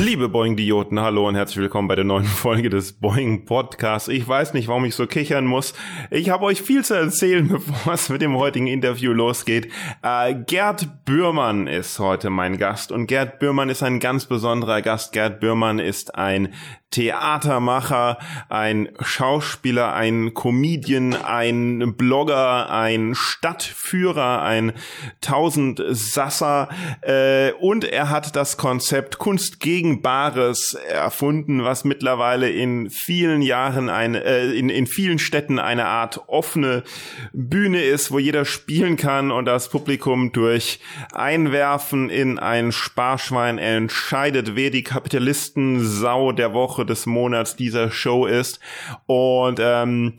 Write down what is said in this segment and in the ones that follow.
Liebe Boing-Dioten, hallo und herzlich willkommen bei der neuen Folge des Boing Podcasts. Ich weiß nicht, warum ich so kichern muss. Ich habe euch viel viel zu erzählen, bevor es mit dem heutigen Interview losgeht. Äh, Gerd Bührmann ist heute mein Gast und Gerd Bührmann ist ein ganz besonderer Gast. Gerd Bührmann ist ein Theatermacher, ein Schauspieler, ein Comedian, ein Blogger, ein Stadtführer, ein Tausendsasser äh, und er hat das Konzept Kunst gegen Bares erfunden, was mittlerweile in vielen Jahren ein, äh, in, in vielen Städten eine Art offene Bühne ist, wo jeder spielen kann und das Publikum durch Einwerfen in ein Sparschwein entscheidet, wer die Kapitalisten-Sau der Woche Woche des Monats dieser Show ist. Und ähm,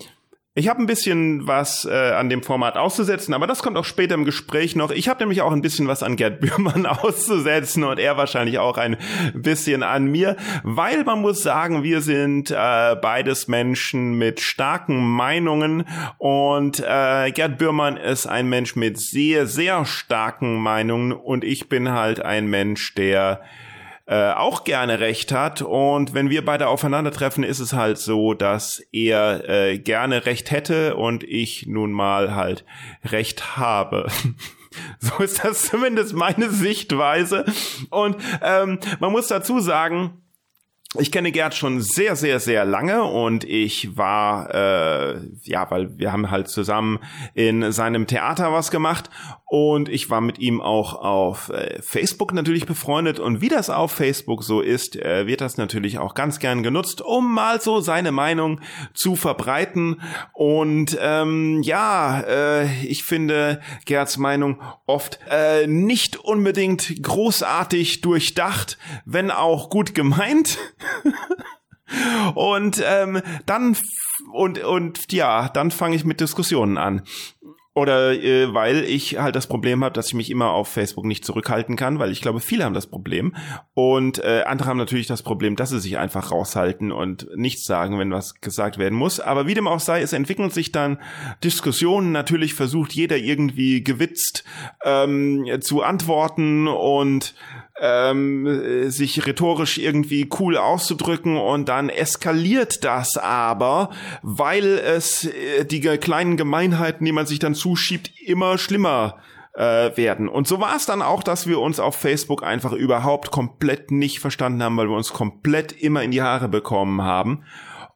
ich habe ein bisschen was äh, an dem Format auszusetzen, aber das kommt auch später im Gespräch noch. Ich habe nämlich auch ein bisschen was an Gerd Bührmann auszusetzen und er wahrscheinlich auch ein bisschen an mir, weil man muss sagen, wir sind äh, beides Menschen mit starken Meinungen und äh, Gerd Bührmann ist ein Mensch mit sehr, sehr starken Meinungen und ich bin halt ein Mensch, der äh, auch gerne recht hat. Und wenn wir beide aufeinandertreffen, ist es halt so, dass er äh, gerne recht hätte und ich nun mal halt recht habe. so ist das zumindest meine Sichtweise. Und ähm, man muss dazu sagen, ich kenne Gerd schon sehr, sehr, sehr lange und ich war, äh, ja, weil wir haben halt zusammen in seinem Theater was gemacht und ich war mit ihm auch auf äh, Facebook natürlich befreundet und wie das auf Facebook so ist, äh, wird das natürlich auch ganz gern genutzt, um mal so seine Meinung zu verbreiten und ähm, ja, äh, ich finde Gerds Meinung oft äh, nicht unbedingt großartig durchdacht, wenn auch gut gemeint. und ähm, dann und und ja, dann fange ich mit Diskussionen an. Oder äh, weil ich halt das Problem habe, dass ich mich immer auf Facebook nicht zurückhalten kann, weil ich glaube, viele haben das Problem. Und äh, andere haben natürlich das Problem, dass sie sich einfach raushalten und nichts sagen, wenn was gesagt werden muss. Aber wie dem auch sei, es entwickeln sich dann Diskussionen. Natürlich versucht jeder irgendwie gewitzt ähm, zu antworten und ähm, sich rhetorisch irgendwie cool auszudrücken und dann eskaliert das aber, weil es äh, die kleinen Gemeinheiten, die man sich dann zuschiebt, immer schlimmer äh, werden. Und so war es dann auch, dass wir uns auf Facebook einfach überhaupt komplett nicht verstanden haben, weil wir uns komplett immer in die Haare bekommen haben.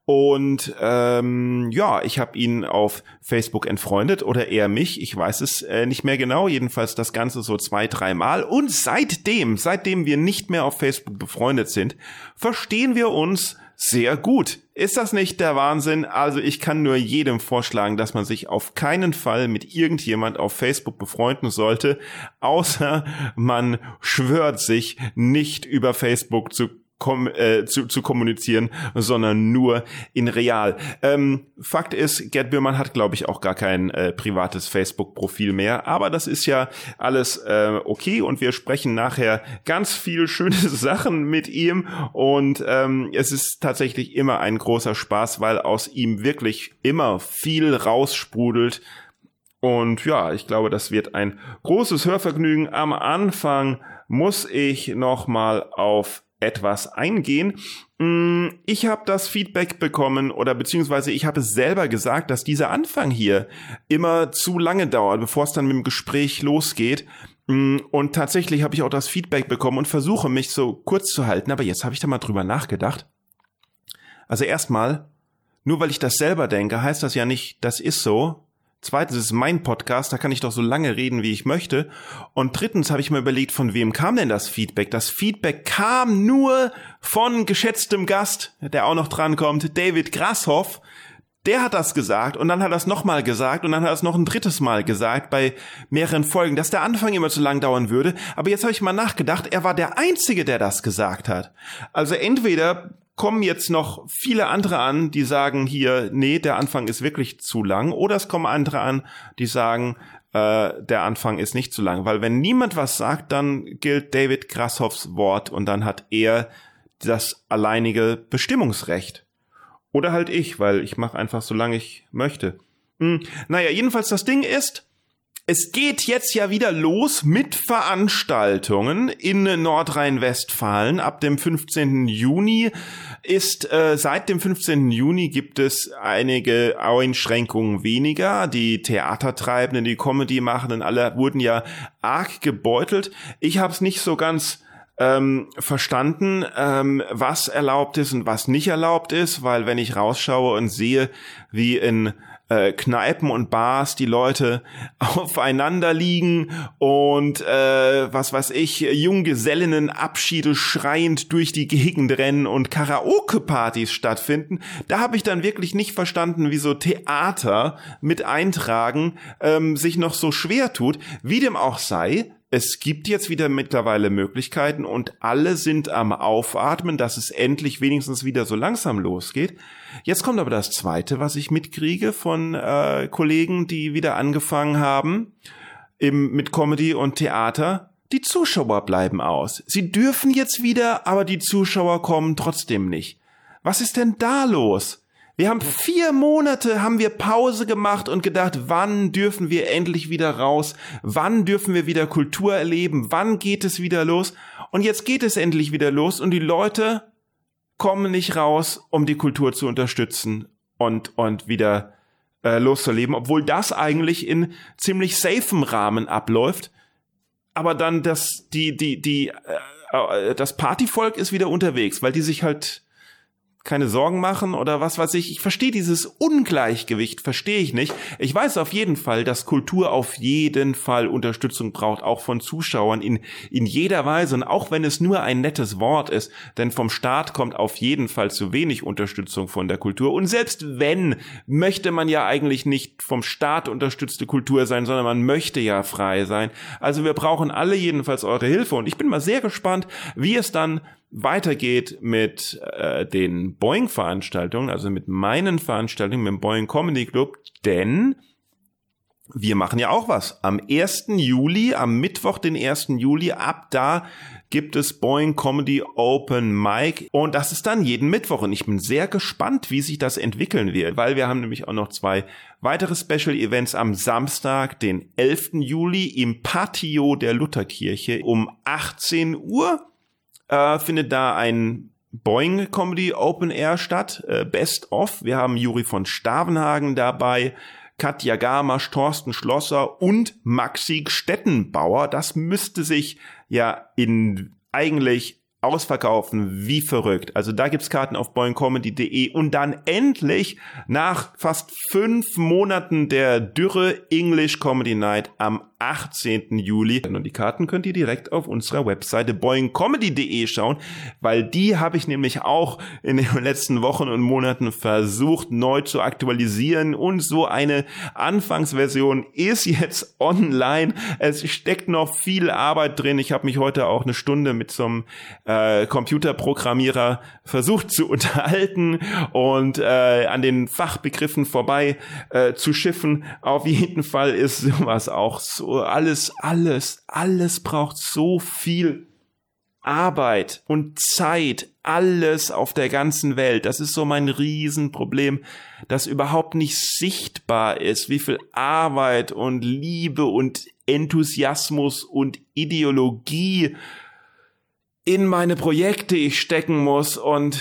Und ähm, ja, ich habe ihn auf Facebook entfreundet oder er mich, ich weiß es äh, nicht mehr genau, jedenfalls das Ganze so zwei, dreimal. Und seitdem, seitdem wir nicht mehr auf Facebook befreundet sind, verstehen wir uns sehr gut. Ist das nicht der Wahnsinn? Also ich kann nur jedem vorschlagen, dass man sich auf keinen Fall mit irgendjemand auf Facebook befreunden sollte, außer man schwört sich nicht über Facebook zu kom äh, zu, zu kommunizieren, sondern nur in real. Ähm, Fakt ist, Gerd Bührmann hat, glaube ich, auch gar kein äh, privates Facebook-Profil mehr, aber das ist ja alles äh, okay und wir sprechen nachher ganz viel schöne Sachen mit ihm und ähm, es ist tatsächlich immer ein großer Spaß, weil aus ihm wirklich immer viel raussprudelt. Und ja, ich glaube, das wird ein großes Hörvergnügen. Am Anfang muss ich noch mal auf etwas eingehen. Mm, ich habe das Feedback bekommen oder beziehungsweise ich habe es selber gesagt, dass dieser Anfang hier immer zu lange dauert, bevor es dann mit dem Gespräch losgeht. Mm, und tatsächlich habe ich auch das Feedback bekommen und versuche mich so kurz zu halten, aber jetzt habe ich da mal drüber nachgedacht. Also erstmal, nur weil ich das selber denke, heißt das ja nicht, das ist so, Zweitens ist mein Podcast, da kann ich doch so lange reden, wie ich möchte. Und drittens habe ich mir überlegt, von wem kam denn das Feedback? Das Feedback kam nur von geschätztem Gast, der auch noch drankommt, David Grashoff. Der hat das gesagt und dann hat er es nochmal gesagt und dann hat er es noch ein drittes Mal gesagt bei mehreren Folgen, dass der Anfang immer zu lang dauern würde. Aber jetzt habe ich mal nachgedacht, er war der Einzige, der das gesagt hat. Also entweder kommen jetzt noch viele andere an, die sagen hier, nee, der Anfang ist wirklich zu lang. Oder es kommen andere an, die sagen, äh, der Anfang ist nicht zu lang. Weil wenn niemand was sagt, dann gilt David Grasshoffs Wort und dann hat er das alleinige Bestimmungsrecht. Oder halt ich, weil ich mache einfach so lange ich möchte. Hm. Naja, jedenfalls das Ding ist, es geht jetzt ja wieder los mit Veranstaltungen in Nordrhein-Westfalen. Ab dem 15. Juni ist, äh, seit dem 15. Juni gibt es einige Einschränkungen weniger. Die Theatertreibenden, die Comedy-Machenden, alle wurden ja arg gebeutelt. Ich habe es nicht so ganz ähm, verstanden, ähm, was erlaubt ist und was nicht erlaubt ist, weil wenn ich rausschaue und sehe, wie in äh, Kneipen und Bars die Leute aufeinander liegen und äh, was weiß ich, Junggesellinnen Abschiede schreiend durch die Gegend rennen und Karaoke-Partys stattfinden. Da habe ich dann wirklich nicht verstanden, wieso Theater mit Eintragen ähm, sich noch so schwer tut. Wie dem auch sei, es gibt jetzt wieder mittlerweile Möglichkeiten und alle sind am Aufatmen, dass es endlich wenigstens wieder so langsam losgeht. Jetzt kommt aber das Zweite, was ich mitkriege von äh, Kollegen, die wieder angefangen haben im, mit Comedy und Theater. Die Zuschauer bleiben aus. Sie dürfen jetzt wieder, aber die Zuschauer kommen trotzdem nicht. Was ist denn da los? Wir haben vier Monate haben wir Pause gemacht und gedacht, wann dürfen wir endlich wieder raus? Wann dürfen wir wieder Kultur erleben? Wann geht es wieder los? Und jetzt geht es endlich wieder los und die Leute kommen nicht raus, um die Kultur zu unterstützen und, und wieder äh, loszuleben, obwohl das eigentlich in ziemlich safem Rahmen abläuft. Aber dann das, die, die, die, äh, äh das Partyvolk ist wieder unterwegs, weil die sich halt keine Sorgen machen oder was weiß ich. Ich verstehe dieses Ungleichgewicht, verstehe ich nicht. Ich weiß auf jeden Fall, dass Kultur auf jeden Fall Unterstützung braucht, auch von Zuschauern in, in jeder Weise. Und auch wenn es nur ein nettes Wort ist, denn vom Staat kommt auf jeden Fall zu wenig Unterstützung von der Kultur. Und selbst wenn, möchte man ja eigentlich nicht vom Staat unterstützte Kultur sein, sondern man möchte ja frei sein. Also wir brauchen alle jedenfalls eure Hilfe. Und ich bin mal sehr gespannt, wie es dann weitergeht mit äh, den Boeing-Veranstaltungen, also mit meinen Veranstaltungen, mit dem Boeing Comedy Club, denn wir machen ja auch was. Am 1. Juli, am Mittwoch, den 1. Juli, ab da gibt es Boeing Comedy Open Mic und das ist dann jeden Mittwoch und ich bin sehr gespannt, wie sich das entwickeln wird, weil wir haben nämlich auch noch zwei weitere Special Events am Samstag, den 11. Juli im Patio der Lutherkirche um 18 Uhr äh, findet da ein Boeing Comedy Open Air statt, äh, Best of. Wir haben Juri von Stavenhagen dabei, Katja Gamasch, Thorsten Schlosser und Maxi Stettenbauer. Das müsste sich ja in eigentlich ausverkaufen, wie verrückt. Also da gibt's Karten auf boingcomedy.de und dann endlich nach fast fünf Monaten der Dürre English Comedy Night am 18. Juli. Und die Karten könnt ihr direkt auf unserer Webseite boingcomedy.de schauen, weil die habe ich nämlich auch in den letzten Wochen und Monaten versucht neu zu aktualisieren und so eine Anfangsversion ist jetzt online. Es steckt noch viel Arbeit drin. Ich habe mich heute auch eine Stunde mit so einem Computerprogrammierer versucht zu unterhalten und äh, an den Fachbegriffen vorbei äh, zu schiffen. Auf jeden Fall ist sowas auch so alles, alles, alles braucht so viel Arbeit und Zeit, alles auf der ganzen Welt. Das ist so mein Riesenproblem, das überhaupt nicht sichtbar ist, wie viel Arbeit und Liebe und Enthusiasmus und Ideologie in meine Projekte ich stecken muss und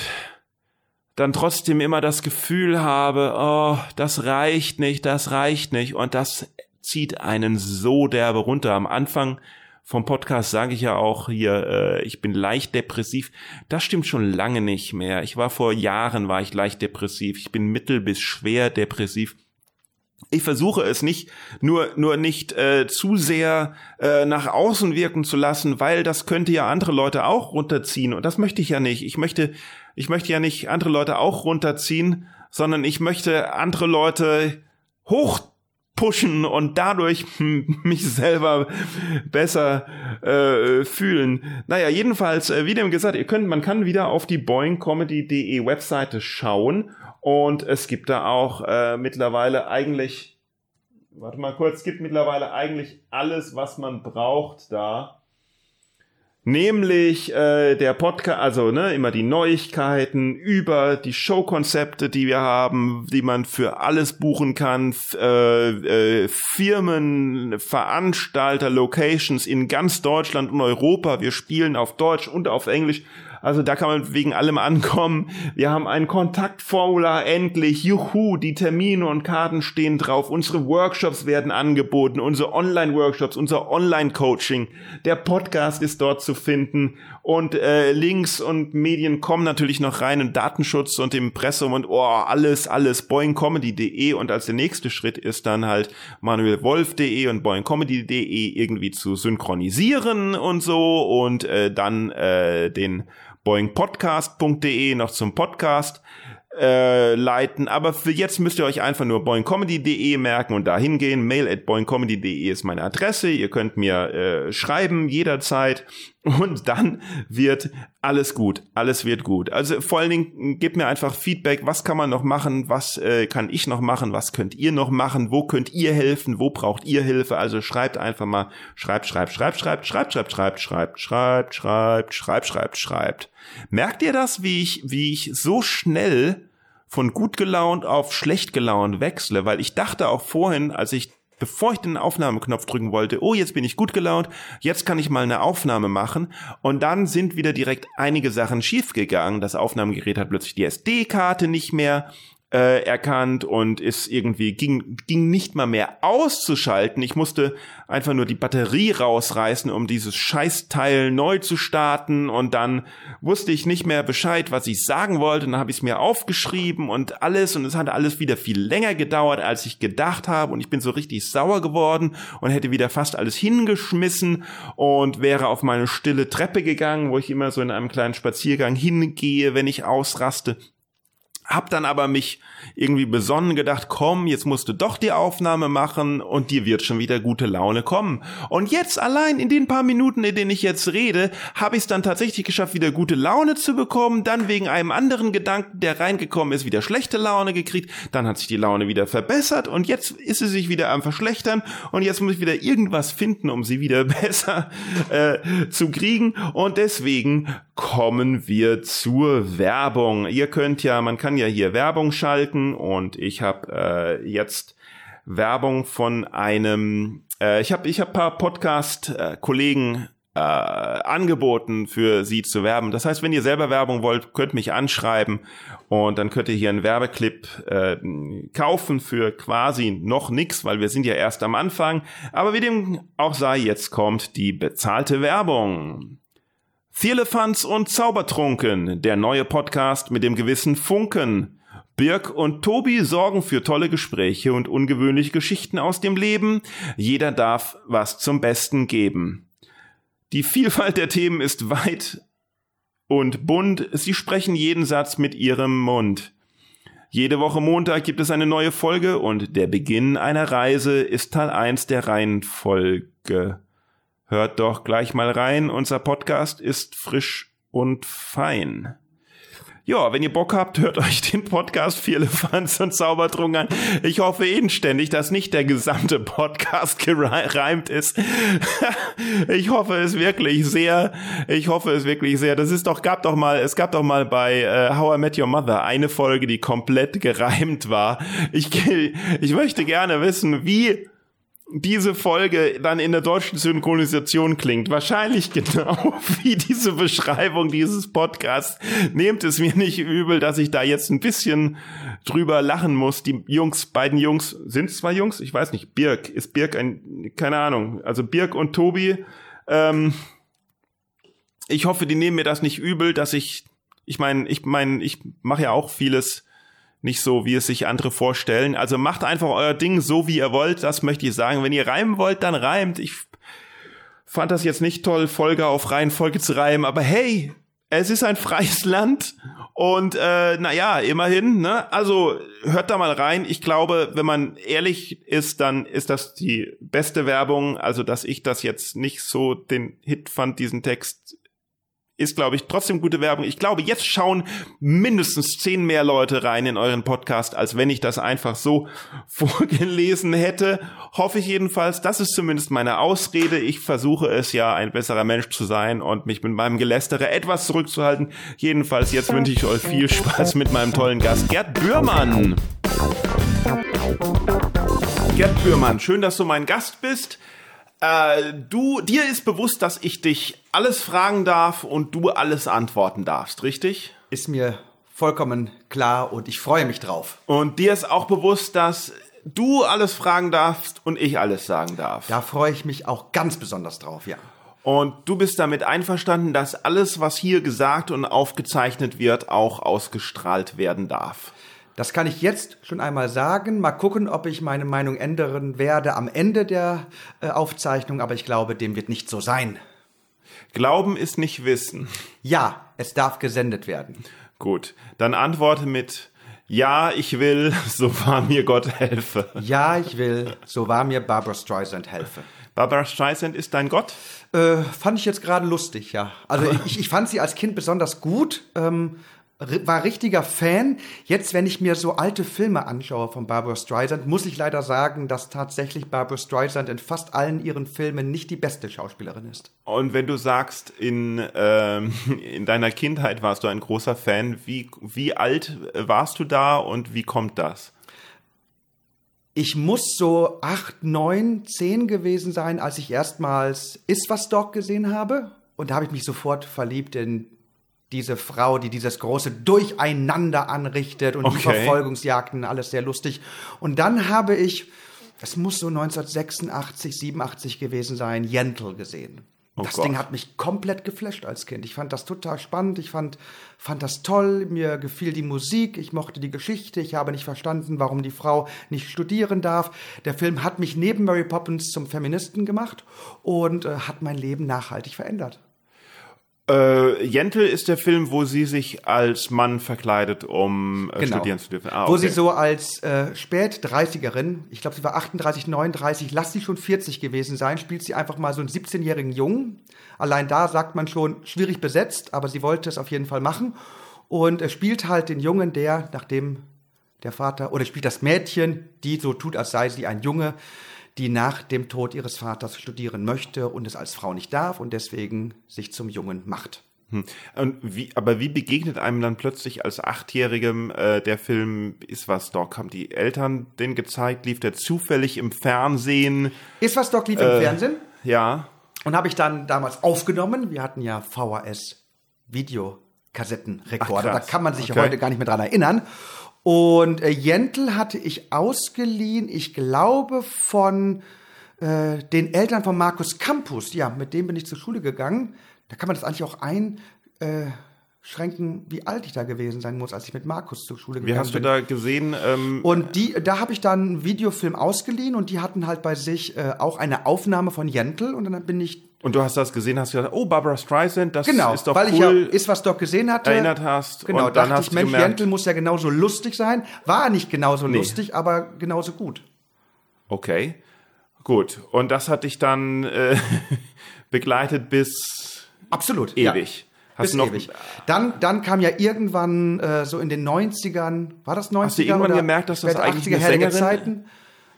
dann trotzdem immer das Gefühl habe, oh, das reicht nicht, das reicht nicht und das zieht einen so derbe runter. Am Anfang vom Podcast sage ich ja auch hier, äh, ich bin leicht depressiv. Das stimmt schon lange nicht mehr. Ich war vor Jahren, war ich leicht depressiv. Ich bin mittel bis schwer depressiv. Ich versuche es nicht, nur, nur nicht äh, zu sehr äh, nach außen wirken zu lassen, weil das könnte ja andere Leute auch runterziehen. Und das möchte ich ja nicht. Ich möchte, ich möchte ja nicht andere Leute auch runterziehen, sondern ich möchte andere Leute hoch pushen und dadurch mich selber besser äh, fühlen. Naja, jedenfalls, äh, wie dem gesagt, ihr könnt, man kann wieder auf die boingcomedy.de Webseite schauen und es gibt da auch äh, mittlerweile eigentlich, warte mal kurz, es gibt mittlerweile eigentlich alles, was man braucht da Nämlich äh, der Podcast, also ne, immer die Neuigkeiten über die Showkonzepte, die wir haben, die man für alles buchen kann, äh, äh, Firmen, Veranstalter, Locations in ganz Deutschland und Europa. Wir spielen auf Deutsch und auf Englisch. Also da kann man wegen allem ankommen. Wir haben ein Kontaktformular endlich. Juhu, die Termine und Karten stehen drauf. Unsere Workshops werden angeboten, unsere Online-Workshops, unser Online-Coaching. Der Podcast ist dort zu finden und äh, Links und Medien kommen natürlich noch rein und Datenschutz und Impressum und oh, alles, alles boingcomedy.de und als der nächste Schritt ist dann halt manuelwolf.de und boingcomedy.de irgendwie zu synchronisieren und so und äh, dann äh, den boingpodcast.de noch zum Podcast äh, leiten. Aber für jetzt müsst ihr euch einfach nur boingcomedy.de merken und da hingehen. Mail at boingcomedy.de ist meine Adresse. Ihr könnt mir äh, schreiben jederzeit und dann wird alles gut. Alles wird gut. Also vor allen Dingen gebt mir einfach Feedback. Was kann man noch machen? Was äh, kann ich noch machen? Was könnt ihr noch machen? Wo könnt ihr helfen? Wo braucht ihr Hilfe? Also schreibt einfach mal. Schreibt, schreibt, schreibt, schreibt, schreibt, schreibt, schreibt, schreibt, schreibt, schreibt, schreibt, schreibt, schreibt. Merkt ihr das, wie ich, wie ich so schnell von gut gelaunt auf schlecht gelaunt wechsle? Weil ich dachte auch vorhin, als ich bevor ich den Aufnahmeknopf drücken wollte, oh, jetzt bin ich gut gelaunt, jetzt kann ich mal eine Aufnahme machen. Und dann sind wieder direkt einige Sachen schiefgegangen. Das Aufnahmegerät hat plötzlich die SD-Karte nicht mehr äh, erkannt und ist irgendwie ging ging nicht mal mehr auszuschalten. Ich musste einfach nur die Batterie rausreißen, um dieses Scheißteil neu zu starten und dann wusste ich nicht mehr Bescheid, was ich sagen wollte. Und dann habe ich es mir aufgeschrieben und alles und es hat alles wieder viel länger gedauert, als ich gedacht habe und ich bin so richtig sauer geworden und hätte wieder fast alles hingeschmissen und wäre auf meine stille Treppe gegangen, wo ich immer so in einem kleinen Spaziergang hingehe, wenn ich ausraste hab dann aber mich irgendwie besonnen gedacht, komm, jetzt musst du doch die Aufnahme machen und dir wird schon wieder gute Laune kommen. Und jetzt allein in den paar Minuten, in denen ich jetzt rede, habe ich es dann tatsächlich geschafft, wieder gute Laune zu bekommen, dann wegen einem anderen Gedanken, der reingekommen ist, wieder schlechte Laune gekriegt, dann hat sich die Laune wieder verbessert und jetzt ist sie sich wieder am verschlechtern. Und jetzt muss ich wieder irgendwas finden, um sie wieder besser äh, zu kriegen. Und deswegen kommen wir zur Werbung. Ihr könnt ja, man kann ja hier Werbung schalten und ich habe äh, jetzt Werbung von einem, äh, ich habe ich hab paar Podcast-Kollegen äh, angeboten für sie zu werben. Das heißt, wenn ihr selber Werbung wollt, könnt mich anschreiben und dann könnt ihr hier einen Werbeclip äh, kaufen für quasi noch nix, weil wir sind ja erst am Anfang. Aber wie dem auch sei, jetzt kommt die bezahlte Werbung. Vierlefanz und Zaubertrunken, der neue Podcast mit dem gewissen Funken. Birk und Tobi sorgen für tolle Gespräche und ungewöhnliche Geschichten aus dem Leben. Jeder darf was zum Besten geben. Die Vielfalt der Themen ist weit und bunt. Sie sprechen jeden Satz mit ihrem Mund. Jede Woche Montag gibt es eine neue Folge und der Beginn einer Reise ist Teil 1 der Reihenfolge. Hört doch gleich mal rein, unser Podcast ist frisch und fein. Ja, wenn ihr Bock habt, hört euch den Podcast Vier Elefants und Zaubertrunk an. Ich hoffe inständig, dass nicht der gesamte Podcast gereimt ist. ich hoffe es wirklich sehr. Ich hoffe es wirklich sehr. Das ist doch, gab doch mal, es gab doch mal bei äh, How I Met Your Mother eine Folge, die komplett gereimt war. Ich, ich möchte gerne wissen, wie diese Folge dann in der deutschen Synchronisation klingt. Wahrscheinlich genau wie diese Beschreibung dieses Podcasts. Nehmt es mir nicht übel, dass ich da jetzt ein bisschen drüber lachen muss. Die Jungs, beiden Jungs, sind es zwei Jungs? Ich weiß nicht. Birk, ist Birk ein, keine Ahnung. Also Birk und Tobi, ähm, ich hoffe, die nehmen mir das nicht übel, dass ich, ich meine, ich meine, ich mache ja auch vieles nicht so, wie es sich andere vorstellen. Also macht einfach euer Ding so, wie ihr wollt. Das möchte ich sagen. Wenn ihr reimen wollt, dann reimt. Ich fand das jetzt nicht toll, Folge auf Reihenfolge zu reimen. Aber hey, Es ist ein freies Land und äh, naja, immerhin, ne? Also hört da mal rein. Ich glaube, wenn man ehrlich ist, dann ist das die beste Werbung. Also, dass ich das jetzt nicht so den Hit fand, diesen Text ist, glaube ich, trotzdem gute Werbung. Ich glaube, jetzt schauen mindestens zehn mehr Leute rein in euren Podcast, als wenn ich das einfach so vorgelesen hätte. Hoffe ich jedenfalls. Das ist zumindest meine Ausrede. Ich versuche es ja, ein besserer Mensch zu sein und mich mit meinem Gelästere etwas zurückzuhalten. Jedenfalls, jetzt wünsche ich euch viel Spaß mit meinem tollen Gast, Gerd Bührmann. Gerd Bührmann, schön, dass du mein Gast bist. Äh, du, dir ist bewusst, dass ich dich alles fragen darf und du alles antworten darfst, richtig? Ist mir vollkommen klar und ich freue mich drauf. Und dir ist auch bewusst, dass du alles fragen darfst und ich alles sagen darf. Da freue ich mich auch ganz besonders drauf, ja. Und du bist damit einverstanden, dass alles, was hier gesagt und aufgezeichnet wird, auch ausgestrahlt werden darf. Das kann ich jetzt schon einmal sagen. Mal gucken, ob ich meine Meinung ändern werde am Ende der äh, Aufzeichnung, aber ich glaube, dem wird nicht so sein. Glauben ist nicht Wissen. Ja, es darf gesendet werden. Gut, dann antworte mit Ja, ich will, so wahr mir Gott helfe. Ja, ich will, so wahr mir Barbara Streisand helfe. Barbara Streisand ist dein Gott? Äh, fand ich jetzt gerade lustig, ja. Also ich, ich fand sie als Kind besonders gut. Ähm, war richtiger Fan. Jetzt, wenn ich mir so alte Filme anschaue von Barbara Streisand, muss ich leider sagen, dass tatsächlich Barbara Streisand in fast allen ihren Filmen nicht die beste Schauspielerin ist. Und wenn du sagst, in, ähm, in deiner Kindheit warst du ein großer Fan, wie, wie alt warst du da und wie kommt das? Ich muss so acht, neun, zehn gewesen sein, als ich erstmals Is was Dog gesehen habe. Und da habe ich mich sofort verliebt in diese Frau, die dieses große Durcheinander anrichtet und okay. die Verfolgungsjagden, alles sehr lustig. Und dann habe ich, das muss so 1986, 87 gewesen sein, Jentl gesehen. Oh das Gott. Ding hat mich komplett geflasht als Kind. Ich fand das total spannend. Ich fand, fand das toll. Mir gefiel die Musik. Ich mochte die Geschichte. Ich habe nicht verstanden, warum die Frau nicht studieren darf. Der Film hat mich neben Mary Poppins zum Feministen gemacht und äh, hat mein Leben nachhaltig verändert. Äh, Jentel ist der Film, wo sie sich als Mann verkleidet, um äh, genau. studieren zu dürfen. Ah, okay. Wo sie so als äh, Spät-30erin, ich glaube, sie war 38, 39, lass sie schon 40 gewesen sein, spielt sie einfach mal so einen 17-jährigen Jungen. Allein da sagt man schon, schwierig besetzt, aber sie wollte es auf jeden Fall machen. Und er spielt halt den Jungen, der, nachdem der Vater, oder spielt das Mädchen, die so tut, als sei sie ein Junge, die nach dem Tod ihres Vaters studieren möchte und es als Frau nicht darf und deswegen sich zum Jungen macht. Hm. Wie, aber wie begegnet einem dann plötzlich als Achtjährigem äh, der Film Ist was Doc? Haben die Eltern den gezeigt? Lief der zufällig im Fernsehen? Ist was Doc lief äh, im Fernsehen? Ja. Und habe ich dann damals aufgenommen. Wir hatten ja VHS Videokassettenrekorder. Da kann man sich okay. heute gar nicht mehr dran erinnern. Und äh, Jentl hatte ich ausgeliehen, ich glaube, von äh, den Eltern von Markus Campus. Ja, mit dem bin ich zur Schule gegangen. Da kann man das eigentlich auch ein. Äh, wie alt ich da gewesen sein muss, als ich mit Markus zur Schule gegangen bin. Wie hast du da gesehen? Ähm und die, da habe ich dann einen Videofilm ausgeliehen und die hatten halt bei sich äh, auch eine Aufnahme von Jentl und dann bin ich und du hast das gesehen, hast gesagt, oh, Barbara Streisand, das genau, ist doch weil cool. Weil ich ja Ist was doch gesehen hatte. Erinnert hast. Genau, und dann dachte hast ich, Mensch, Jentl muss ja genauso lustig sein. War nicht genauso nee. lustig, aber genauso gut. Okay, gut. Und das hat dich dann äh, begleitet bis Absolut, ewig. Ja. Hast bis noch ewig. Dann, dann kam ja irgendwann äh, so in den 90ern, war das 90er? Hast du irgendwann gemerkt, dass das eigentlich eine Sängerin... Zeiten,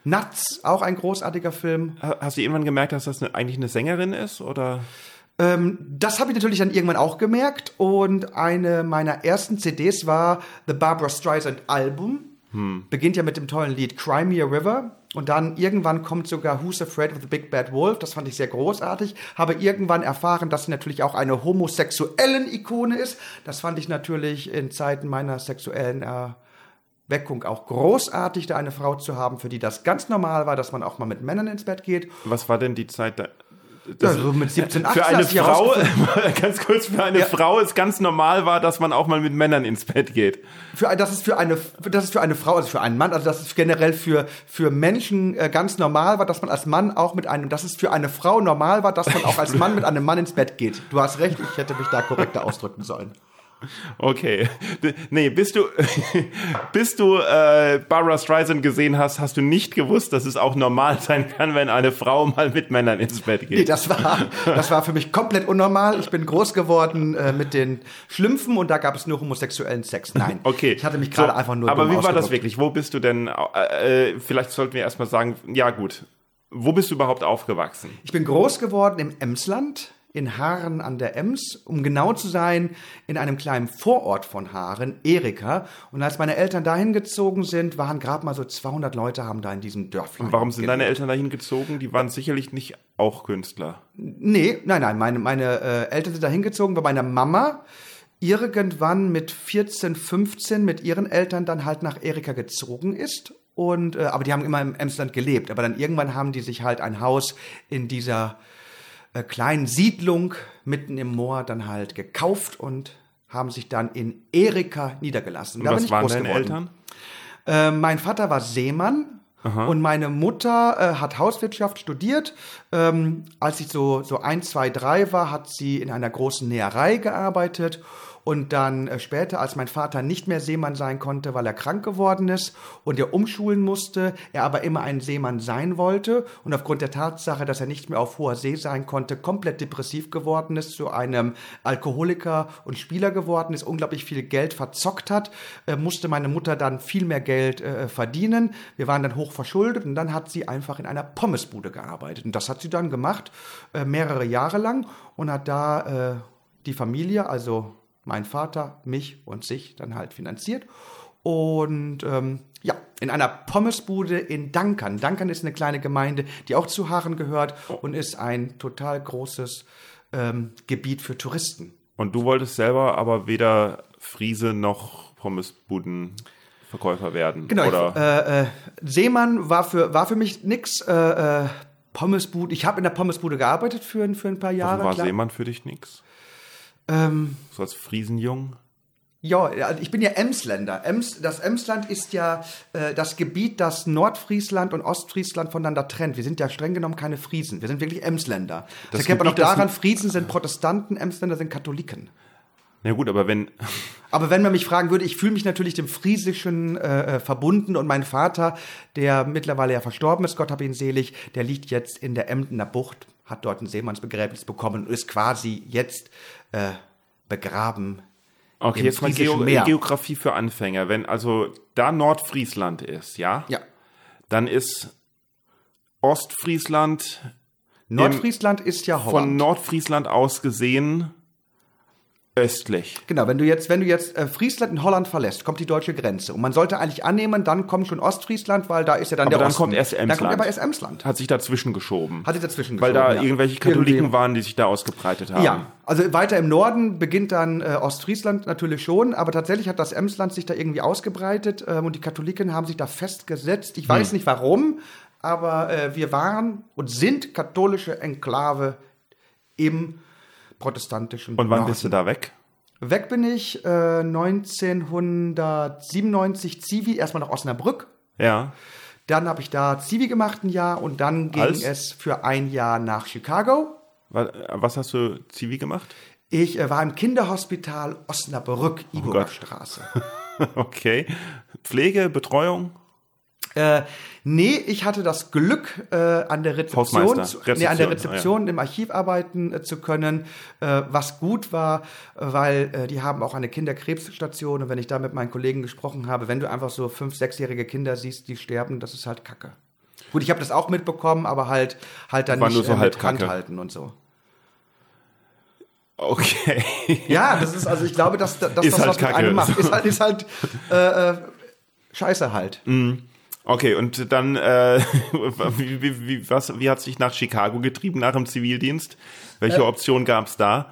Nuts, auch ein großartiger Film. Hast du irgendwann gemerkt, dass das eine, eigentlich eine Sängerin ist, oder? Ähm, das habe ich natürlich dann irgendwann auch gemerkt und eine meiner ersten CDs war The Barbara Streisand Album. Hm. Beginnt ja mit dem tollen Lied Cry Me a River und dann irgendwann kommt sogar Who's Afraid of the Big Bad Wolf. Das fand ich sehr großartig. Habe irgendwann erfahren, dass sie natürlich auch eine homosexuellen Ikone ist. Das fand ich natürlich in Zeiten meiner sexuellen Erweckung auch großartig, da eine Frau zu haben, für die das ganz normal war, dass man auch mal mit Männern ins Bett geht. Was war denn die Zeit da das Ja, so mit 17, 18 für eine Frau, ganz kurz, für eine Ja. Frau es ganz normal war, dass man auch mal mit Männern ins Bett geht. Für, das ist für eine, das ist für eine Frau, also für einen Mann, also das ist generell für, für Menschen äh, ganz normal war, dass man als Mann auch mit einem, dass es für eine Frau normal war, dass man auch als Mann mit einem Mann ins Bett geht. Du hast recht, ich hätte mich da korrekter ausdrücken sollen. Okay. Nee, bis du, bis du äh, Barbara Streisand gesehen hast, hast du nicht gewusst, dass es auch normal sein kann, wenn eine Frau mal mit Männern ins Bett Nee, geht. das war, das war für mich komplett unnormal. Ich bin groß geworden äh, mit den Schlümpfen und da gab es nur homosexuellen Sex. Nein. Okay. Ich hatte mich gerade So, einfach nur Aber wie war das wirklich? Wo bist du denn, äh, äh, vielleicht sollten wir erstmal sagen, ja gut, wo bist du überhaupt aufgewachsen? Ich bin groß geworden im Emsland, in Haaren an der Ems, um genau zu sein, in einem kleinen Vorort von Haaren, Erika. Und als meine Eltern dahin gezogen sind, waren gerade mal so 200 Leute haben da in diesem Dörflein. Und warum sind gelebt. deine Eltern dahin gezogen? Die waren sicherlich nicht auch Künstler. Nee, nein, nein, meine, meine äh, Eltern sind da hingezogen, weil meine Mama irgendwann mit 14, 15 mit ihren Eltern dann halt nach Erika gezogen ist. Und, äh, aber die haben immer im Emsland gelebt. Aber dann irgendwann haben die sich halt ein Haus in dieser äh, kleinen Siedlung mitten im Moor dann halt gekauft und haben sich dann in Erika niedergelassen. Und da was waren deine geworden. Eltern? Äh, mein Vater war Seemann und meine Mutter äh, hat Hauswirtschaft studiert. Ähm, als ich so, so ein, zwei, drei war, hat sie in einer großen Näherei gearbeitet. Und dann äh, später, als mein Vater nicht mehr Seemann sein konnte, weil er krank geworden ist und er umschulen musste, er aber immer ein Seemann sein wollte und aufgrund der Tatsache, dass er nicht mehr auf hoher See sein konnte, komplett depressiv geworden ist, zu einem Alkoholiker und Spieler geworden ist, unglaublich viel Geld verzockt hat, äh, musste meine Mutter dann viel mehr Geld äh, verdienen. Wir waren dann hoch verschuldet und dann hat sie einfach in einer Pommesbude gearbeitet. Und das hat sie dann gemacht, mehrere Jahre lang und hat da die Familie, also mein Vater, mich und sich dann halt finanziert. Und ähm, ja, in einer Pommesbude in Dankern. Dankern ist eine kleine Gemeinde, die auch zu Haaren gehört und ist ein total großes ähm, Gebiet für Touristen. Und du wolltest selber aber weder Friese noch Pommesbudenverkäufer werden. Genau, Oder? Äh, äh, Seemann war für, war für mich nix. Äh, äh, Pommesbude, ich habe in der Pommesbude gearbeitet für, ein- für ein paar Jahre. Warum war klar. Seemann für dich nix? Ähm, So als Friesenjung? Ja, also ich bin ja Emsländer. Ems, das Emsland ist ja äh, das Gebiet, das Nordfriesland und Ostfriesland voneinander trennt. Wir sind ja streng genommen keine Friesen. Wir sind wirklich Emsländer. Das, Das erkennt man auch daran, Friesen sind Protestanten, Emsländer sind Katholiken. Na gut, aber wenn, Aber wenn man mich fragen würde, ich fühle mich natürlich dem Friesischen äh, äh, verbunden und mein Vater, der mittlerweile ja verstorben ist, Gott hab ihn selig, der liegt jetzt in der Emdener Bucht, hat dort ein Seemannsbegräbnis bekommen und ist quasi jetzt äh, begraben. okay, Im jetzt mal Geo Meer. Geografie für Anfänger. Wenn also da Nordfriesland ist, ja? Ja. Dann ist Ostfriesland Nordfriesland ist ja Holland. von Nordfriesland aus gesehen östlich. Genau, wenn du jetzt, wenn du jetzt äh, Friesland in Holland verlässt, kommt die deutsche Grenze. Und man sollte eigentlich annehmen, dann kommt schon Ostfriesland, weil da ist ja dann Aber der dann Osten. kommt erst Dann kommt Emsland. aber erst Emsland. Hat sich dazwischen geschoben. Hat sich dazwischen Weil da geschoben, ja. irgendwelche Katholiken Irgendwie. waren, die sich da ausgebreitet haben. Ja, also weiter im Norden beginnt dann äh, Ostfriesland natürlich schon, aber tatsächlich hat das Emsland sich da irgendwie ausgebreitet ähm, und die Katholiken haben sich da festgesetzt. Ich Hm. weiß nicht warum, aber äh, wir waren und sind katholische Enklave im protestantischen Und wann Norden. bist du da weg? Weg bin ich äh, 1997 Zivi, erstmal nach Osnabrück. Ja. Dann habe ich da Zivi gemacht ein Jahr und dann ging Als? es für ein Jahr nach Chicago. Was, hast du Zivi gemacht? Ich äh, war im Kinderhospital Osnabrück, Oh Gott. Igorstraße. okay. Pflege, Betreuung? Äh, nee, ich hatte das Glück, äh, an der Rezeption, zu, nee, an der Rezeption, Rezeption im Archiv arbeiten äh, zu können, äh, was gut war, weil äh, die haben auch eine Kinderkrebsstation und wenn ich da mit meinen Kollegen gesprochen habe, wenn du einfach so fünf, sechsjährige Kinder siehst, die sterben, das ist halt Kacke. Gut, ich habe das auch mitbekommen, aber halt halt dann War nicht so halb mit Kacke. Handhalten und so. Okay. Ja, das ist also ich glaube, dass, dass Ist das halt was mit Kacke. einem macht. Ist halt ist halt äh, Scheiße halt. Okay, und dann, äh, wie, wie, wie, was, wie hat sich nach Chicago getrieben nach dem Zivildienst? Welche Äh. Option gab es da?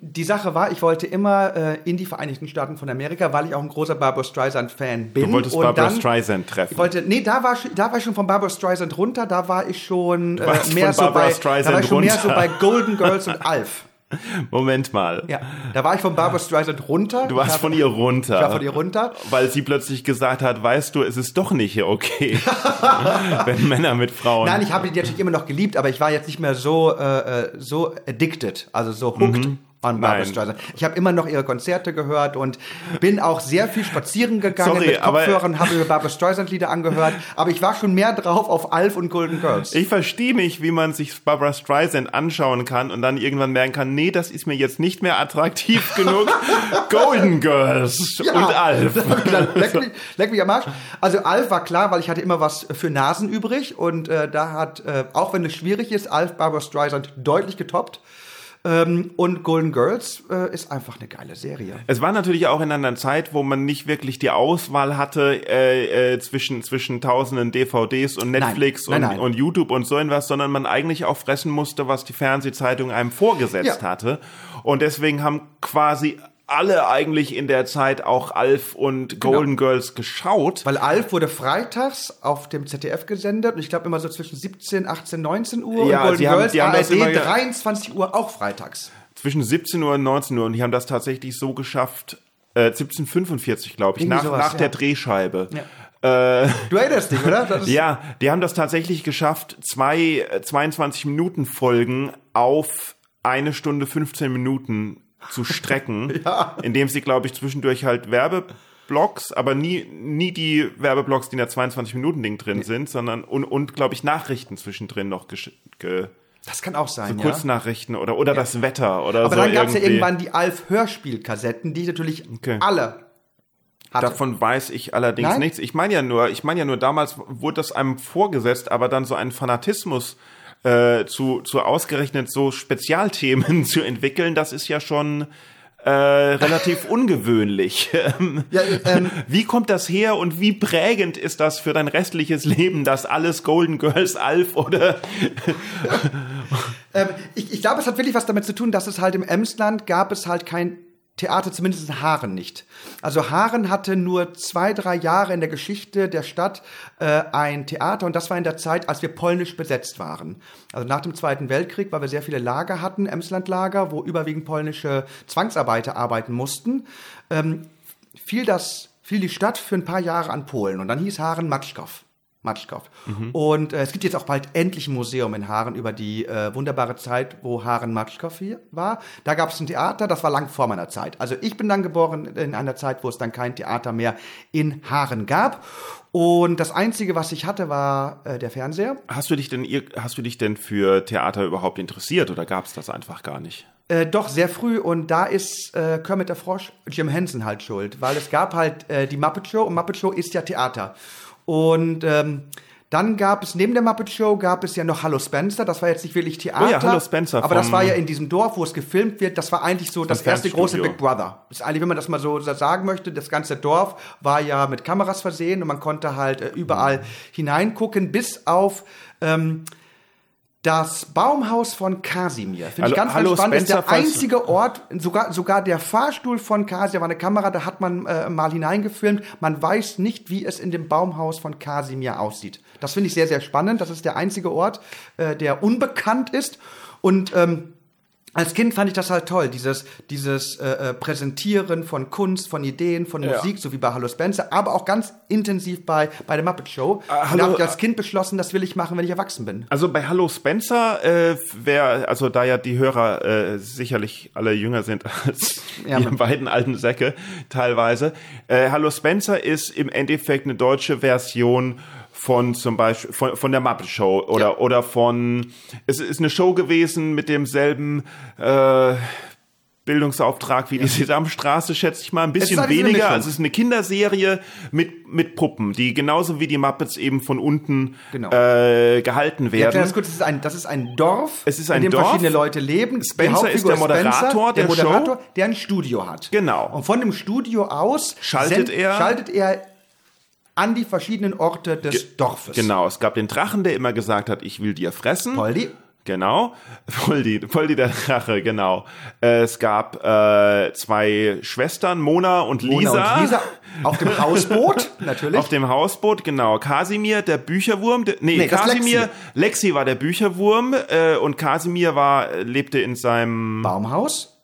die Sache war, ich wollte immer äh, in die Vereinigten Staaten von Amerika, weil ich auch ein großer Barbara Streisand-Fan bin. Du wolltest und Barbara dann, Streisand treffen. Ich wollte, nee, da war, da war ich schon von Barbara Streisand runter, da war ich schon äh, mehr so bei, da war ich schon mehr so bei Golden Girls und Alf. Moment mal. Ja, da war ich von Barbara Streisand runter. Du warst von ihr runter. Ich war von ihr runter. Weil sie plötzlich gesagt hat, weißt du, es ist doch nicht hier okay, wenn Männer mit Frauen. Nein, ich habe die natürlich immer noch geliebt, aber ich war jetzt nicht mehr so, äh, äh, so addicted, also so hooked an Barbara Nein. Streisand. Ich habe immer noch ihre Konzerte gehört und bin auch sehr viel spazieren gegangen Sorry, mit Kopfhörern, habe mir Barbara Streisand Lieder angehört, aber ich war schon mehr drauf auf Alf und Golden Girls. Ich verstehe nicht, wie man sich Barbara Streisand anschauen kann und dann irgendwann merken kann, nee, das ist mir jetzt nicht mehr attraktiv genug. Golden Girls Ja. und Alf. leck, mich, leck mich am Arsch. Also Alf war klar, weil ich hatte immer was für Nasen übrig und äh, da hat, äh, auch wenn es schwierig ist, Alf Barbara Streisand deutlich getoppt. Ähm, und Golden Girls äh, ist einfach eine geile Serie. Es war natürlich auch in einer Zeit, wo man nicht wirklich die Auswahl hatte äh, äh, zwischen zwischen tausenden DVDs und Netflix Nein, nein, und, nein. und YouTube und so etwas, sondern man eigentlich auch fressen musste, was die Fernsehzeitung einem vorgesetzt Ja. hatte. Und deswegen haben quasi alle eigentlich in der Zeit auch Alf und Golden Girls geschaut. Weil Alf wurde freitags auf dem ZDF gesendet und ich glaube immer so zwischen 17, 18, 19 Uhr Ja, und Golden sie haben- Girls die haben das ARD immer ge- 23 Uhr auch freitags. zwischen 17 Uhr und 19 Uhr und die haben das tatsächlich so geschafft, äh, 1745 glaube ich, Irgendwie nach, sowas, nach der ja. Drehscheibe. Du erinnerst dich, oder? Ja, die haben das tatsächlich geschafft, zwei äh, 22 Minuten Folgen auf eine Stunde 15 Minuten zu strecken, indem sie, glaube ich, zwischendurch halt Werbeblocks, aber nie, nie die Werbeblocks, die in der 22 Minuten Ding drin sind, sondern und, und glaube ich, Nachrichten zwischendrin noch gesch- ge, Das kann auch sein, ja. Kurznachrichten oder, oder das Wetter oder Aber so dann gab es ja irgendwann die Alf-Hörspielkassetten, die ich natürlich Okay. alle hatte. Davon weiß ich allerdings Nein? nichts. Ich meine ja nur, ich meine ja nur, damals wurde das einem vorgesetzt, aber dann so einen Fanatismus äh, zu, zu ausgerechnet so Spezialthemen zu entwickeln, das ist ja schon äh, relativ ungewöhnlich. Ja, ähm, wie kommt das her und wie prägend ist das für dein restliches Leben, dass alles Golden Girls, Alf oder Ähm, ich ich glaube, es hat wirklich was damit zu tun, dass es halt im Emsland gab es halt kein Theater, zumindest in Haaren nicht. Also Haaren hatte nur zwei, drei Jahre in der Geschichte der Stadt äh, ein Theater und das war in der Zeit, als wir polnisch besetzt waren. Also nach dem Zweiten Weltkrieg, weil wir sehr viele Lager hatten, Emslandlager, wo überwiegend polnische Zwangsarbeiter arbeiten mussten, ähm, fiel das, fiel die Stadt für ein paar Jahre an Polen und dann hieß Haaren Matschkow. Matschkow. Und äh, es gibt jetzt auch bald endlich ein Museum in Haaren über die äh, wunderbare Zeit, wo Haaren Matschkow hier war. Da gab es ein Theater, das war lang vor meiner Zeit. Also ich bin dann geboren in einer Zeit, wo es dann kein Theater mehr in Haaren gab. Und das Einzige, was ich hatte, war äh, der Fernseher. hast du dich denn hast du dich denn für Theater überhaupt interessiert oder gab es das einfach gar nicht? Äh, doch, sehr früh. Und da ist äh, Kermit der Frosch Jim Henson halt schuld. Weil es gab halt äh, die Muppet Show und Muppet Show ist ja Theater. Und ähm, dann gab es, neben der Muppet Show gab es ja noch Hallo Spencer. Das war jetzt nicht wirklich Theater. Oh ja, Hallo Spencer Aber das war ja in diesem Dorf, wo es gefilmt wird. Das war eigentlich so das erste große. Big Brother. Das ist eigentlich, wenn man das mal so sagen möchte, das ganze Dorf war ja mit Kameras versehen und man konnte halt äh, überall hineingucken, bis auf... Ähm, das Baumhaus von Kasimir. Finde ich ganz, Hallo ganz spannend. Spencer, ist der einzige Ort, sogar, sogar der Fahrstuhl von Kasimir war eine Kamera, da hat man äh, mal hineingefilmt. Man weiß nicht, wie es in dem Baumhaus von Kasimir aussieht. Das finde ich sehr, sehr spannend. Das ist der einzige Ort, äh, der unbekannt ist. Und ähm, als Kind fand ich das halt toll, dieses, dieses äh, äh, Präsentieren von Kunst, von Ideen, von Ja. Musik, so wie bei Hallo Spencer, aber auch ganz intensiv bei, bei der Muppet Show. Ah, Und hallo, da habe ich als Kind beschlossen, das will ich machen, wenn ich erwachsen bin. Also bei Hallo Spencer, äh, wer, also da ja die Hörer äh, sicherlich alle jünger sind als Ja, die beiden alten Säcke teilweise. Äh, Hallo Spencer ist im Endeffekt eine deutsche Version von zum Beispiel von, von der Muppet Show oder Ja. oder von es ist eine Show gewesen mit demselben äh, Bildungsauftrag wie die Sesamstraße, schätze ich mal, ein bisschen ist weniger. Also es ist eine Kinderserie mit, mit Puppen, die genauso wie die Muppets eben von unten Genau. äh, gehalten Ja, werden. ganz kurz, das ist ein, das ist ein Dorf, Es ist ein in dem Dorf. verschiedene Leute leben. Spencer ist der Moderator der, der Show. Moderator, der ein Studio hat. Genau. Und von dem Studio aus Schaltet er- schaltet er an die verschiedenen Orte des Dorfes. Genau, es gab den Drachen, der immer gesagt hat, ich will dir fressen. Poldi. Genau, Poldi, Poldi der Drache, genau. Es gab äh, zwei Schwestern, Mona und Lisa. Mona und Lisa auf dem Hausboot, natürlich. Auf dem Hausboot, genau. Kasimir, der Bücherwurm. Der, nee, nee Kasimir, Lexi. Lexi. war der Bücherwurm äh, und Kasimir war, lebte in seinem Baumhaus.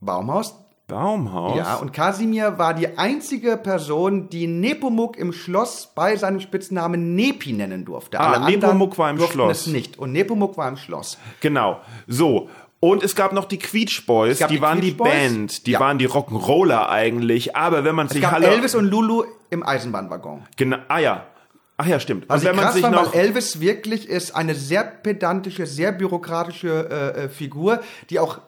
Baumhaus. Baumhaus? Ja, und Kasimir war die einzige Person, die Nepomuk im Schloss bei seinem Spitznamen Nepi nennen durfte. Ah, Alle Nepomuk war im Schloss. es nicht. Und Nepomuk war im Schloss. Genau. So. Und es gab noch die Queech Boys, die, die, waren die Band, die ja. waren die Rock'n'Roller eigentlich, aber wenn man es sich gab Elvis und Lulu im Eisenbahnwaggon. Genau, ah ja. Ach ja, stimmt. Also wenn man sich noch weil Elvis wirklich ist eine sehr pedantische, sehr bürokratische äh, äh, Figur, die auch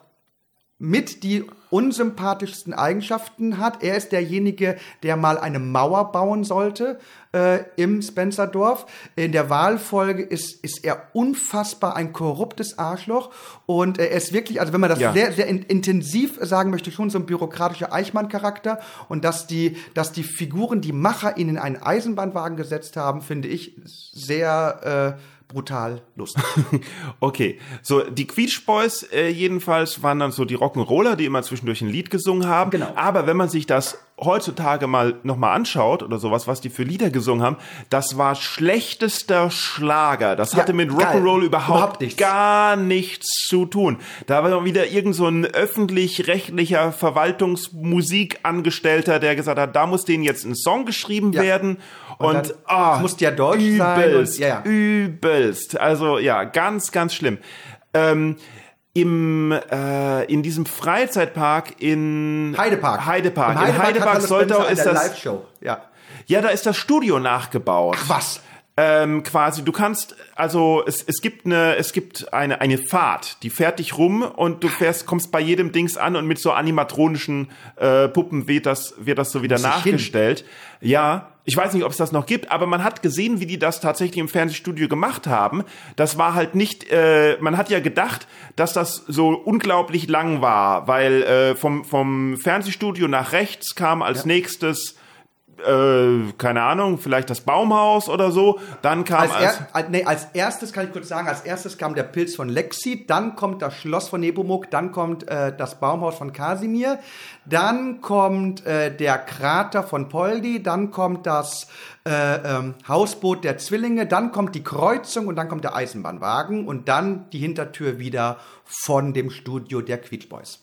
mit die unsympathischsten Eigenschaften hat. Er ist derjenige, der mal eine Mauer bauen sollte äh, im Spencerdorf. In der Wahlfolge ist, ist er unfassbar ein korruptes Arschloch und er ist wirklich, also wenn man das ja. sehr, sehr in, intensiv sagen möchte, schon so ein bürokratischer Eichmann-Charakter und dass die, dass die Figuren, die Macher ihn in einen Eisenbahnwagen gesetzt haben, finde ich sehr äh, brutal lustig. okay, so die Queech Boys äh, jedenfalls waren dann so die Rock'n'Roller, die immer zwischendurch ein Lied gesungen haben. Genau. Aber wenn man sich das heutzutage mal nochmal anschaut oder sowas, was die für Lieder gesungen haben, das war schlechtester Schlager. Das hatte ja, mit Rock'n'Roll überhaupt, überhaupt nichts. gar nichts zu tun. Da war wieder irgend so ein öffentlich-rechtlicher Verwaltungsmusikangestellter, der gesagt hat, da muss denen jetzt ein Song geschrieben ja. werden. Und, und oh, muss ja deutsch übelst, sein. Und, ja, ja. Übelst. Also ja, ganz, ganz schlimm. Ähm, im äh, in diesem Freizeitpark in Heidepark. Heidepark. Im Heidepark in Heidepark Soltau ist das Live-Show. Ja. Ja, da ist das Studio nachgebaut. Ach, was? Ähm, quasi, du kannst, also es, es gibt eine, es gibt eine, eine Fahrt, die fährt dich rum und du fährst, kommst bei jedem Dings an und mit so animatronischen äh, Puppen wird das, wird das so wieder Muss nachgestellt. Ja, ich weiß nicht, ob es das noch gibt, aber man hat gesehen, wie die das tatsächlich im Fernsehstudio gemacht haben. Das war halt nicht, äh, man hat ja gedacht, dass das so unglaublich lang war, weil äh, vom, vom Fernsehstudio nach rechts kam als ja. nächstes äh, keine Ahnung, vielleicht das Baumhaus oder so. Dann kam als, als, er, nee, als erstes kann ich kurz sagen, als erstes kam der Pilz von Lexi, dann kommt das Schloss von Nepomuk, dann kommt äh, das Baumhaus von Kasimir, dann kommt äh, der Krater von Poldi, dann kommt das äh, ähm, Hausboot der Zwillinge, dann kommt die Kreuzung und dann kommt der Eisenbahnwagen und dann die Hintertür wieder von dem Studio der Quietsch Boys.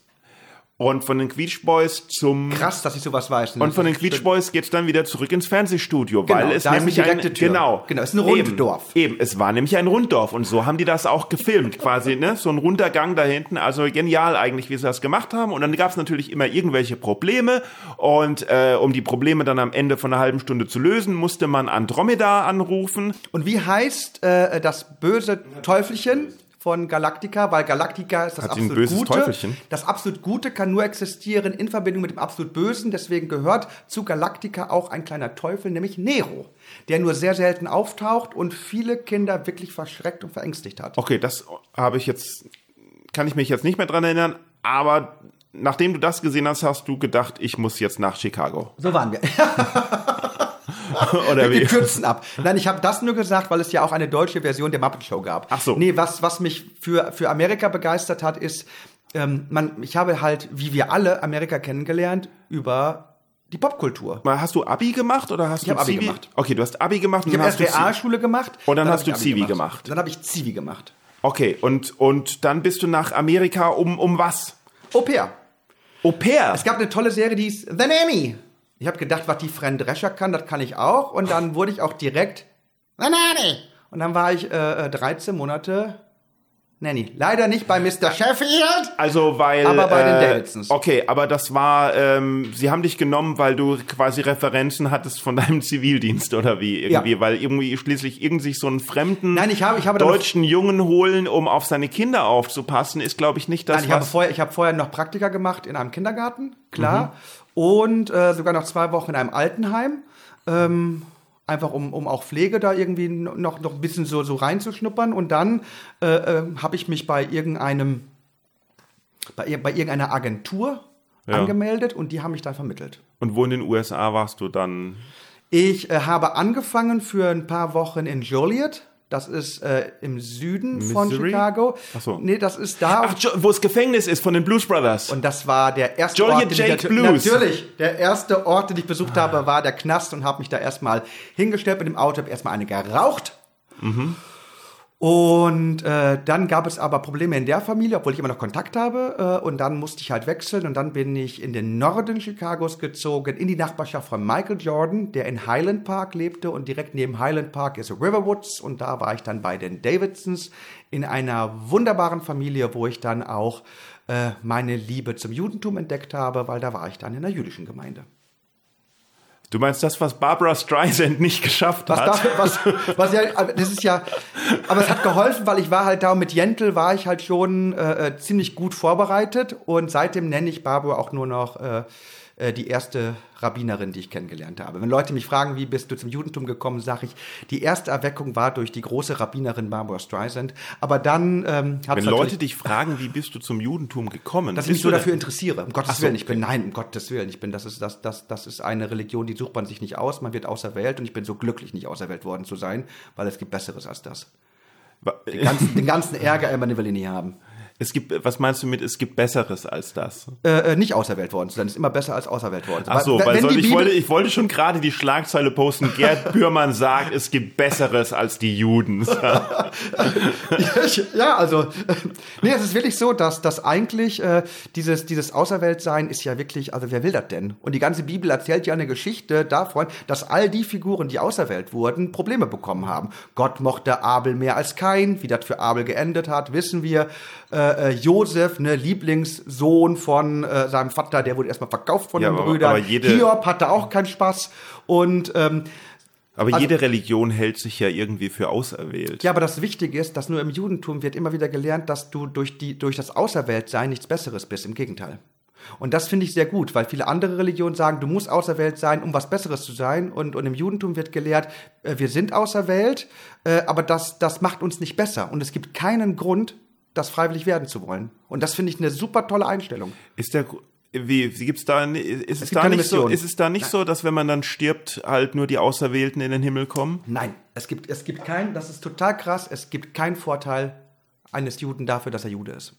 Und von den Queech Boys zum Krass, dass ich sowas weiß. Und von den Queech Boys geht's dann wieder zurück ins Fernsehstudio, genau, weil es nämlich ein Tür. genau, genau, es ist ein Runddorf. Eben, eben, es war nämlich ein Runddorf und so haben die das auch gefilmt, quasi, ne, so ein runder Gang da hinten, also genial eigentlich, wie sie das gemacht haben und dann gab's natürlich immer irgendwelche Probleme und äh, um die Probleme dann am Ende von einer halben Stunde zu lösen, musste man Andromeda anrufen. Und wie heißt äh, das böse Teufelchen? Von Galactica, weil Galactica ist das Hat absolut Gute. Teufelchen? Das absolut Gute kann nur existieren in Verbindung mit dem absolut Bösen. Deswegen gehört zu Galactica auch ein kleiner Teufel, nämlich Nero, der nur sehr selten auftaucht und viele Kinder wirklich verschreckt und verängstigt hat. Okay, das habe ich jetzt, kann ich mich jetzt nicht mehr dran erinnern, aber nachdem du das gesehen hast, hast du gedacht, ich muss jetzt nach Chicago. So waren wir. Oder wie? Wir kürzen ab. Nein, ich habe das nur gesagt, weil es ja auch eine deutsche Version der Muppet Show gab. Ach so. Nee, was, was mich für, für Amerika begeistert hat, ist, ähm, man, ich habe halt, wie wir alle, Amerika kennengelernt über die Popkultur. Hast du Abi gemacht oder hast ich du Abi gemacht? Okay, du hast Abi gemacht. Ich habe erst Realschule gemacht. Und dann, dann hast du Zivi gemacht. gemacht. Dann habe ich Zivi gemacht. Okay, und, und dann bist du nach Amerika um, um was? Au pair. Au pair? Es gab eine tolle Serie, die ist The Nanny. Ich habe gedacht, was die Fran Drescher kann, das kann ich auch. Und dann wurde ich auch direkt Nanny. Und dann war ich äh, 13 äh, Monate Nanny. Leider nicht bei Mr. Sheffield. Also weil. Aber bei äh, den Davidsons. Okay, aber das war, ähm, sie haben dich genommen, weil du quasi Referenzen hattest von deinem Zivildienst oder wie irgendwie, ja. weil irgendwie schließlich irgendwie so einen fremden Nein, ich habe, ich habe deutschen Jungen holen, um auf seine Kinder aufzupassen, ist glaube ich nicht das. Nein, ich habe vorher, ich habe vorher noch Praktika gemacht in einem Kindergarten, klar. Mhm und äh, sogar noch zwei Wochen in einem Altenheim. Ähm, einfach um, um auch Pflege da irgendwie noch, noch ein bisschen so, so reinzuschnuppern. Und dann äh, äh, habe ich mich bei irgendeinem, bei, bei irgendeiner Agentur ja. angemeldet und die haben mich dann vermittelt. Und wo in den USA warst du dann? Ich äh, habe angefangen für ein paar Wochen in Joliet. Das ist äh, im Süden von Missouri? Chicago. Ach so. Nee, das ist da. Ach, wo das Gefängnis ist von den Blues Brothers. und das war der erste Joliet Ort, den Jake ich natu- Blues. natürlich der erste Ort, den ich besucht habe, war der Knast und habe mich da erstmal hingestellt mit dem Auto, habe erstmal eine geraucht. Und äh, dann gab es aber Probleme in der Familie, obwohl ich immer noch Kontakt habe. Äh, und dann musste ich halt wechseln. Und dann bin ich in den Norden Chicagos gezogen, in die Nachbarschaft von Michael Jordan, der in Highland Park lebte. Und direkt neben Highland Park ist Riverwoods. Und da war ich dann bei den Davidsons in einer wunderbaren Familie, wo ich dann auch äh, meine Liebe zum Judentum entdeckt habe, weil da war ich dann in der jüdischen Gemeinde. Du meinst das, was Barbara Streisand nicht geschafft Was, hat? da, was, was ja, aber das ist ja, aber es hat geholfen, weil ich war halt da und mit Jentel war ich halt schon äh, äh, ziemlich gut vorbereitet und seitdem nenne ich Barbara auch nur noch äh, äh, die erste Rabbinerin, die ich kennengelernt habe. Wenn Leute mich fragen, wie bist du zum Judentum gekommen, sage ich, die erste Erweckung war durch die große Rabbinerin Barbara Streisand. Aber dann ähm, hat Wenn Leute dich fragen, wie bist du zum Judentum gekommen? dass ich mich so dafür interessiere. Um Gottes so, Willen, ich bin nein, um Gottes Willen, ich bin das ist das das das ist eine Religion, die sucht man sich nicht aus, man wird auserwählt und ich bin so glücklich nicht auserwählt worden zu sein, weil es gibt besseres als das. Den ganzen, den ganzen Ärger, Emma will ich nie haben. Es gibt, was meinst du mit, es gibt Besseres als das? Äh, äh, nicht auserwählt worden zu sein, ist immer besser als auserwählt worden zu sein. Ach so, weil wenn soll, ich, Bibel- wollte, ich wollte schon gerade die Schlagzeile posten, Gerd Bührmann sagt, es gibt Besseres als die Juden. ja, also, äh, nee, es ist wirklich so, dass, dass eigentlich äh, dieses, dieses Auserwähltsein ist ja wirklich, also wer will das denn? Und die ganze Bibel erzählt ja eine Geschichte davon, dass all die Figuren, die auserwählt wurden, Probleme bekommen haben. Gott mochte Abel mehr als Kain, wie das für Abel geendet hat, wissen wir. Äh, äh, Josef, ne, Lieblingssohn von äh, seinem Vater, der wurde erstmal verkauft von Ja, den aber- Brüdern. aber jede- Hiob hatte auch keinen Spaß. Und ähm, Aber Also- jede Religion hält sich ja irgendwie für auserwählt. Ja, aber das Wichtige ist, dass nur im Judentum wird immer wieder gelernt, dass du durch, die, durch das Auserwähltsein nichts Besseres bist. Im Gegenteil. Und das finde ich sehr gut, weil viele andere Religionen sagen, du musst auserwählt sein, um was Besseres zu sein. Und, und im Judentum wird gelehrt, äh, wir sind auserwählt, äh, aber das, das macht uns nicht besser. Und es gibt keinen Grund, das freiwillig werden zu wollen. Und das finde ich eine super tolle Einstellung. Ist der wie, wie gibt's da ist es, gibt da nicht so Mission. ist es da nicht so, dass wenn man dann stirbt, halt nur die Auserwählten in den Himmel kommen? Nein, es gibt, es gibt keinen, das ist total krass, es gibt keinen Vorteil eines Juden dafür, dass er Jude ist.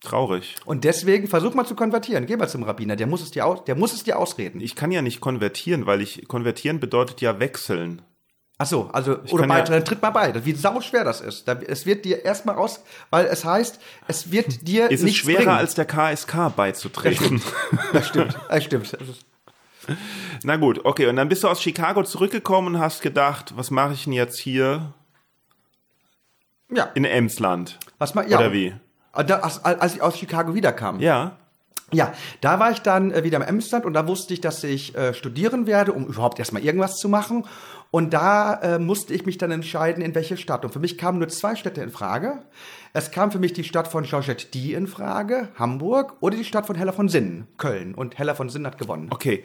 Traurig. Und deswegen versuch mal zu konvertieren. Geh mal zum Rabbiner, der muss es dir, aus, der muss es dir ausreden. Ich kann ja nicht konvertieren, weil ich konvertieren bedeutet ja wechseln. Ach so, also oder kann bei, ja- dann tritt mal bei. Wie sau schwer das ist. Da, es wird dir erstmal aus, weil es heißt, es wird dir Ist es nichts schwerer bringen. als der KSK beizutreten? das stimmt, das stimmt. Das ist, Na gut, okay. Und dann bist du aus Chicago zurückgekommen und hast gedacht, was mache ich denn jetzt hier ja, in Emsland? was mal, ja. Oder wie? Als, als ich aus Chicago wiederkam. Ja. Ja, da war ich dann äh, wieder im Emsland und da wusste ich, dass ich äh, studieren werde, um überhaupt erstmal irgendwas zu machen. Und da äh, musste ich mich dann entscheiden, in welche Stadt. Und für mich kamen nur zwei Städte in Frage. Es kam für mich die Stadt von Georgette Die in Frage, Hamburg, oder die Stadt von Hella von Sinnen, Köln. Und Hella von Sinnen hat gewonnen. Okay.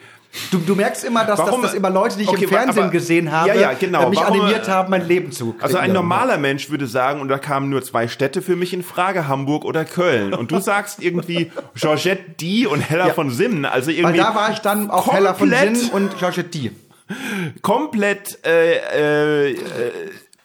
Du, du merkst immer, dass, Warum- dass, dass immer Leute, die ich Okay, im Fernsehen aber- gesehen habe, Ja, ja, genau. äh, mich Warum- animiert haben, mein Leben zu Also ein normaler Mensch würde sagen, und da kamen nur zwei Städte für mich in Frage, Hamburg oder Köln. Und du sagst irgendwie Georgette Die und Hella Ja. von Sinnen. Also Weil irgendwie da war ich dann auf Hella von Sinnen und Georgette Die. Komplett äh, äh, äh,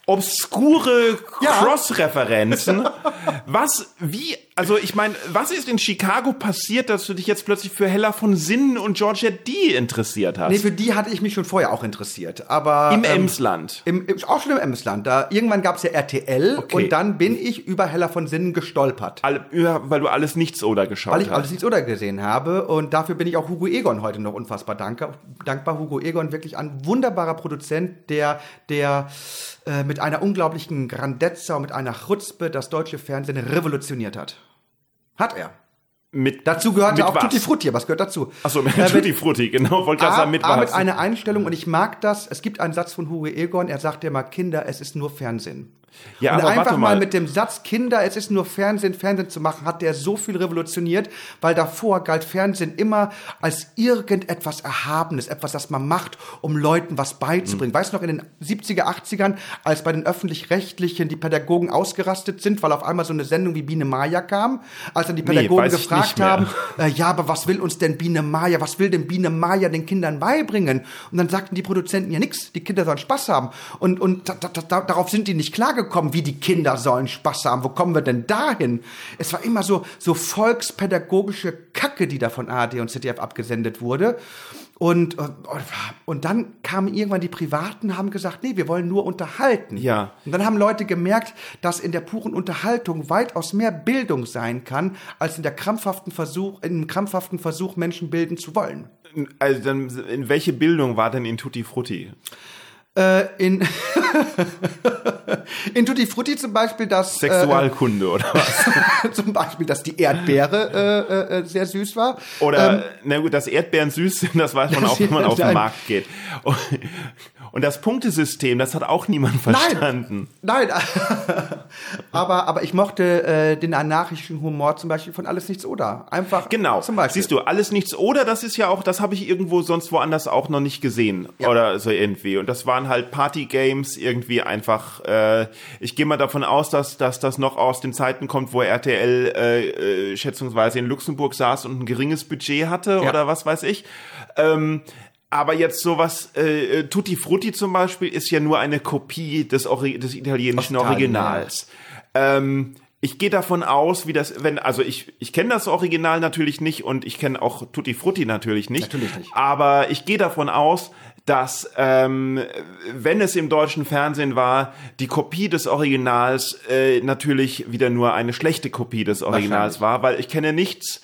obskure Ja. Cross-Referenzen. Was, wie, also ich meine, was ist in Chicago passiert, dass du dich jetzt plötzlich für Hella von Sinnen und Georgette D interessiert hast? Nee, für die hatte ich mich schon vorher auch interessiert. Aber Im ähm, Emsland. Im, im, auch schon im Emsland. Da, irgendwann gab es ja RTL Okay. und dann bin ich über Heller von Sinnen gestolpert. Alle, ja, weil du alles nichts oder geschaut Weil ich hast. alles nichts oder gesehen habe. Und dafür bin ich auch Hugo Egon heute noch unfassbar dankbar. dankbar. Hugo Egon wirklich ein wunderbarer Produzent, der, der äh, mit einer unglaublichen Grandezza und mit einer Chutzpe das deutsche Fernsehen revolutioniert hat. Hat er. mit, Dazu gehörte mit auch was? Tutti Frutti, was gehört dazu? Achso, mit Äh, mit- Tutti Frutti, genau, wollte gerade sagen, mit A, was? mit einer Einstellung und ich mag das. Es gibt einen Satz von Hugo Egon, er sagt ja mal, Kinder, es ist nur Fernsehen. Ja, und einfach mal. mal. mit dem Satz, Kinder, es ist nur Fernsehen, Fernsehen zu machen, hat der so viel revolutioniert, weil davor galt Fernsehen immer als irgendetwas Erhabenes, etwas, das man macht, um Leuten was beizubringen. Weißt du noch, in den 70er, 80ern, als bei den Öffentlich-Rechtlichen die Pädagogen ausgerastet sind, weil auf einmal so eine Sendung wie Biene Maya kam, als dann die Nee, Pädagogen ich gefragt haben, äh, ja, aber was will uns denn Biene Maya, was will denn Biene Maya den Kindern beibringen? Und dann sagten die Produzenten ja nix, die Kinder sollen Spaß haben. Und, und da, da, da, darauf sind die nicht klargekommen, wie die Kinder sollen Spaß haben. Wo kommen wir denn dahin? Es war immer so, so volkspädagogische Kacke, die da von ARD und ZDF abgesendet wurde. Und, und, und dann kamen irgendwann die Privaten, haben gesagt, nee, wir wollen nur unterhalten. Ja. Und dann haben Leute gemerkt, dass in der puren Unterhaltung weitaus mehr Bildung sein kann, als in der krampfhaften Versuch, in einem krampfhaften Versuch, Menschen bilden zu wollen. Also dann, in welche Bildung war denn in Tutti Frutti? Äh, in, in Tutti Frutti zum Beispiel, dass Sexualkunde oder was? äh, zum Beispiel, dass die Erdbeere äh, äh, sehr süß war. Oder, Ähm, na gut, dass Erdbeeren süß sind, das weiß man auch, wenn man auf den. Markt geht. Und, das Punktesystem, das hat auch niemand verstanden. Nein, aber, aber ich mochte äh, den anarchischen Humor zum Beispiel von Alles Nichts Oder. Einfach Genau. zum Beispiel. Siehst du, alles nichts oder das ist ja auch, das habe ich irgendwo sonst woanders auch noch nicht gesehen Ja. oder so irgendwie. Und das waren halt Party-Games irgendwie einfach. Äh, ich gehe mal davon aus, dass, dass das noch aus den Zeiten kommt, wo RTL äh, äh, schätzungsweise in Luxemburg saß und ein geringes Budget hatte Ja. oder was weiß ich. Ähm, aber jetzt sowas, äh, äh, Tutti Frutti zum Beispiel, ist ja nur eine Kopie des, Ori des italienischen Italien, Originals. Ähm, ich gehe davon aus, wie das, wenn, also ich, ich kenne das Original natürlich nicht und ich kenne auch Tutti Frutti natürlich nicht. Natürlich nicht. Aber ich gehe davon aus, dass ähm, wenn es im deutschen Fernsehen war, die Kopie des Originals äh, natürlich wieder nur eine schlechte Kopie des Originals war, weil ich kenne nichts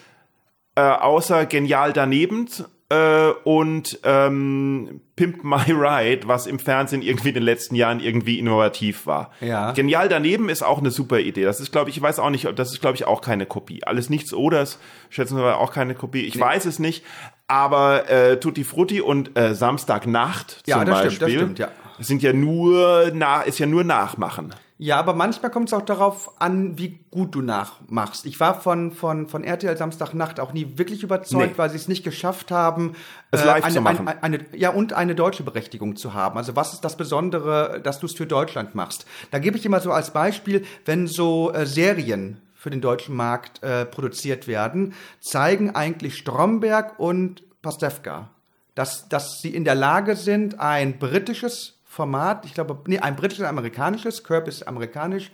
äh, außer genial daneben äh, und ähm, Pimp My Ride, was im Fernsehen irgendwie in den letzten Jahren irgendwie innovativ war. Ja. Genial daneben ist auch eine super Idee. Das ist, glaube ich, ich weiß auch nicht, das ist, glaube ich, auch keine Kopie. Alles nichts oder ist, schätzen wir auch keine Kopie. Ich weiß es nicht, aber äh, Tutti Frutti und äh, Samstagnacht Ja, zum das stimmt, Beispiel das stimmt, ja. sind ja nur nach, ist ja nur Nachmachen. Ja, aber manchmal kommt es auch darauf an, wie gut du nachmachst. Ich war von, von, von RTL Samstagnacht auch nie wirklich überzeugt, Nee. weil sie es nicht geschafft haben, äh, Es live eine, zu machen. Eine, eine, ja, und eine deutsche Berechtigung zu haben. Also was ist das Besondere, dass du es für Deutschland machst? Da gebe ich immer so als Beispiel, wenn so äh, Serien für den deutschen Markt äh, produziert werden, zeigen eigentlich Stromberg und Pastewka, dass, dass sie in der Lage sind, ein britisches Format, ich glaube, nee, ein britisches, ein amerikanisches, Curb ist amerikanisch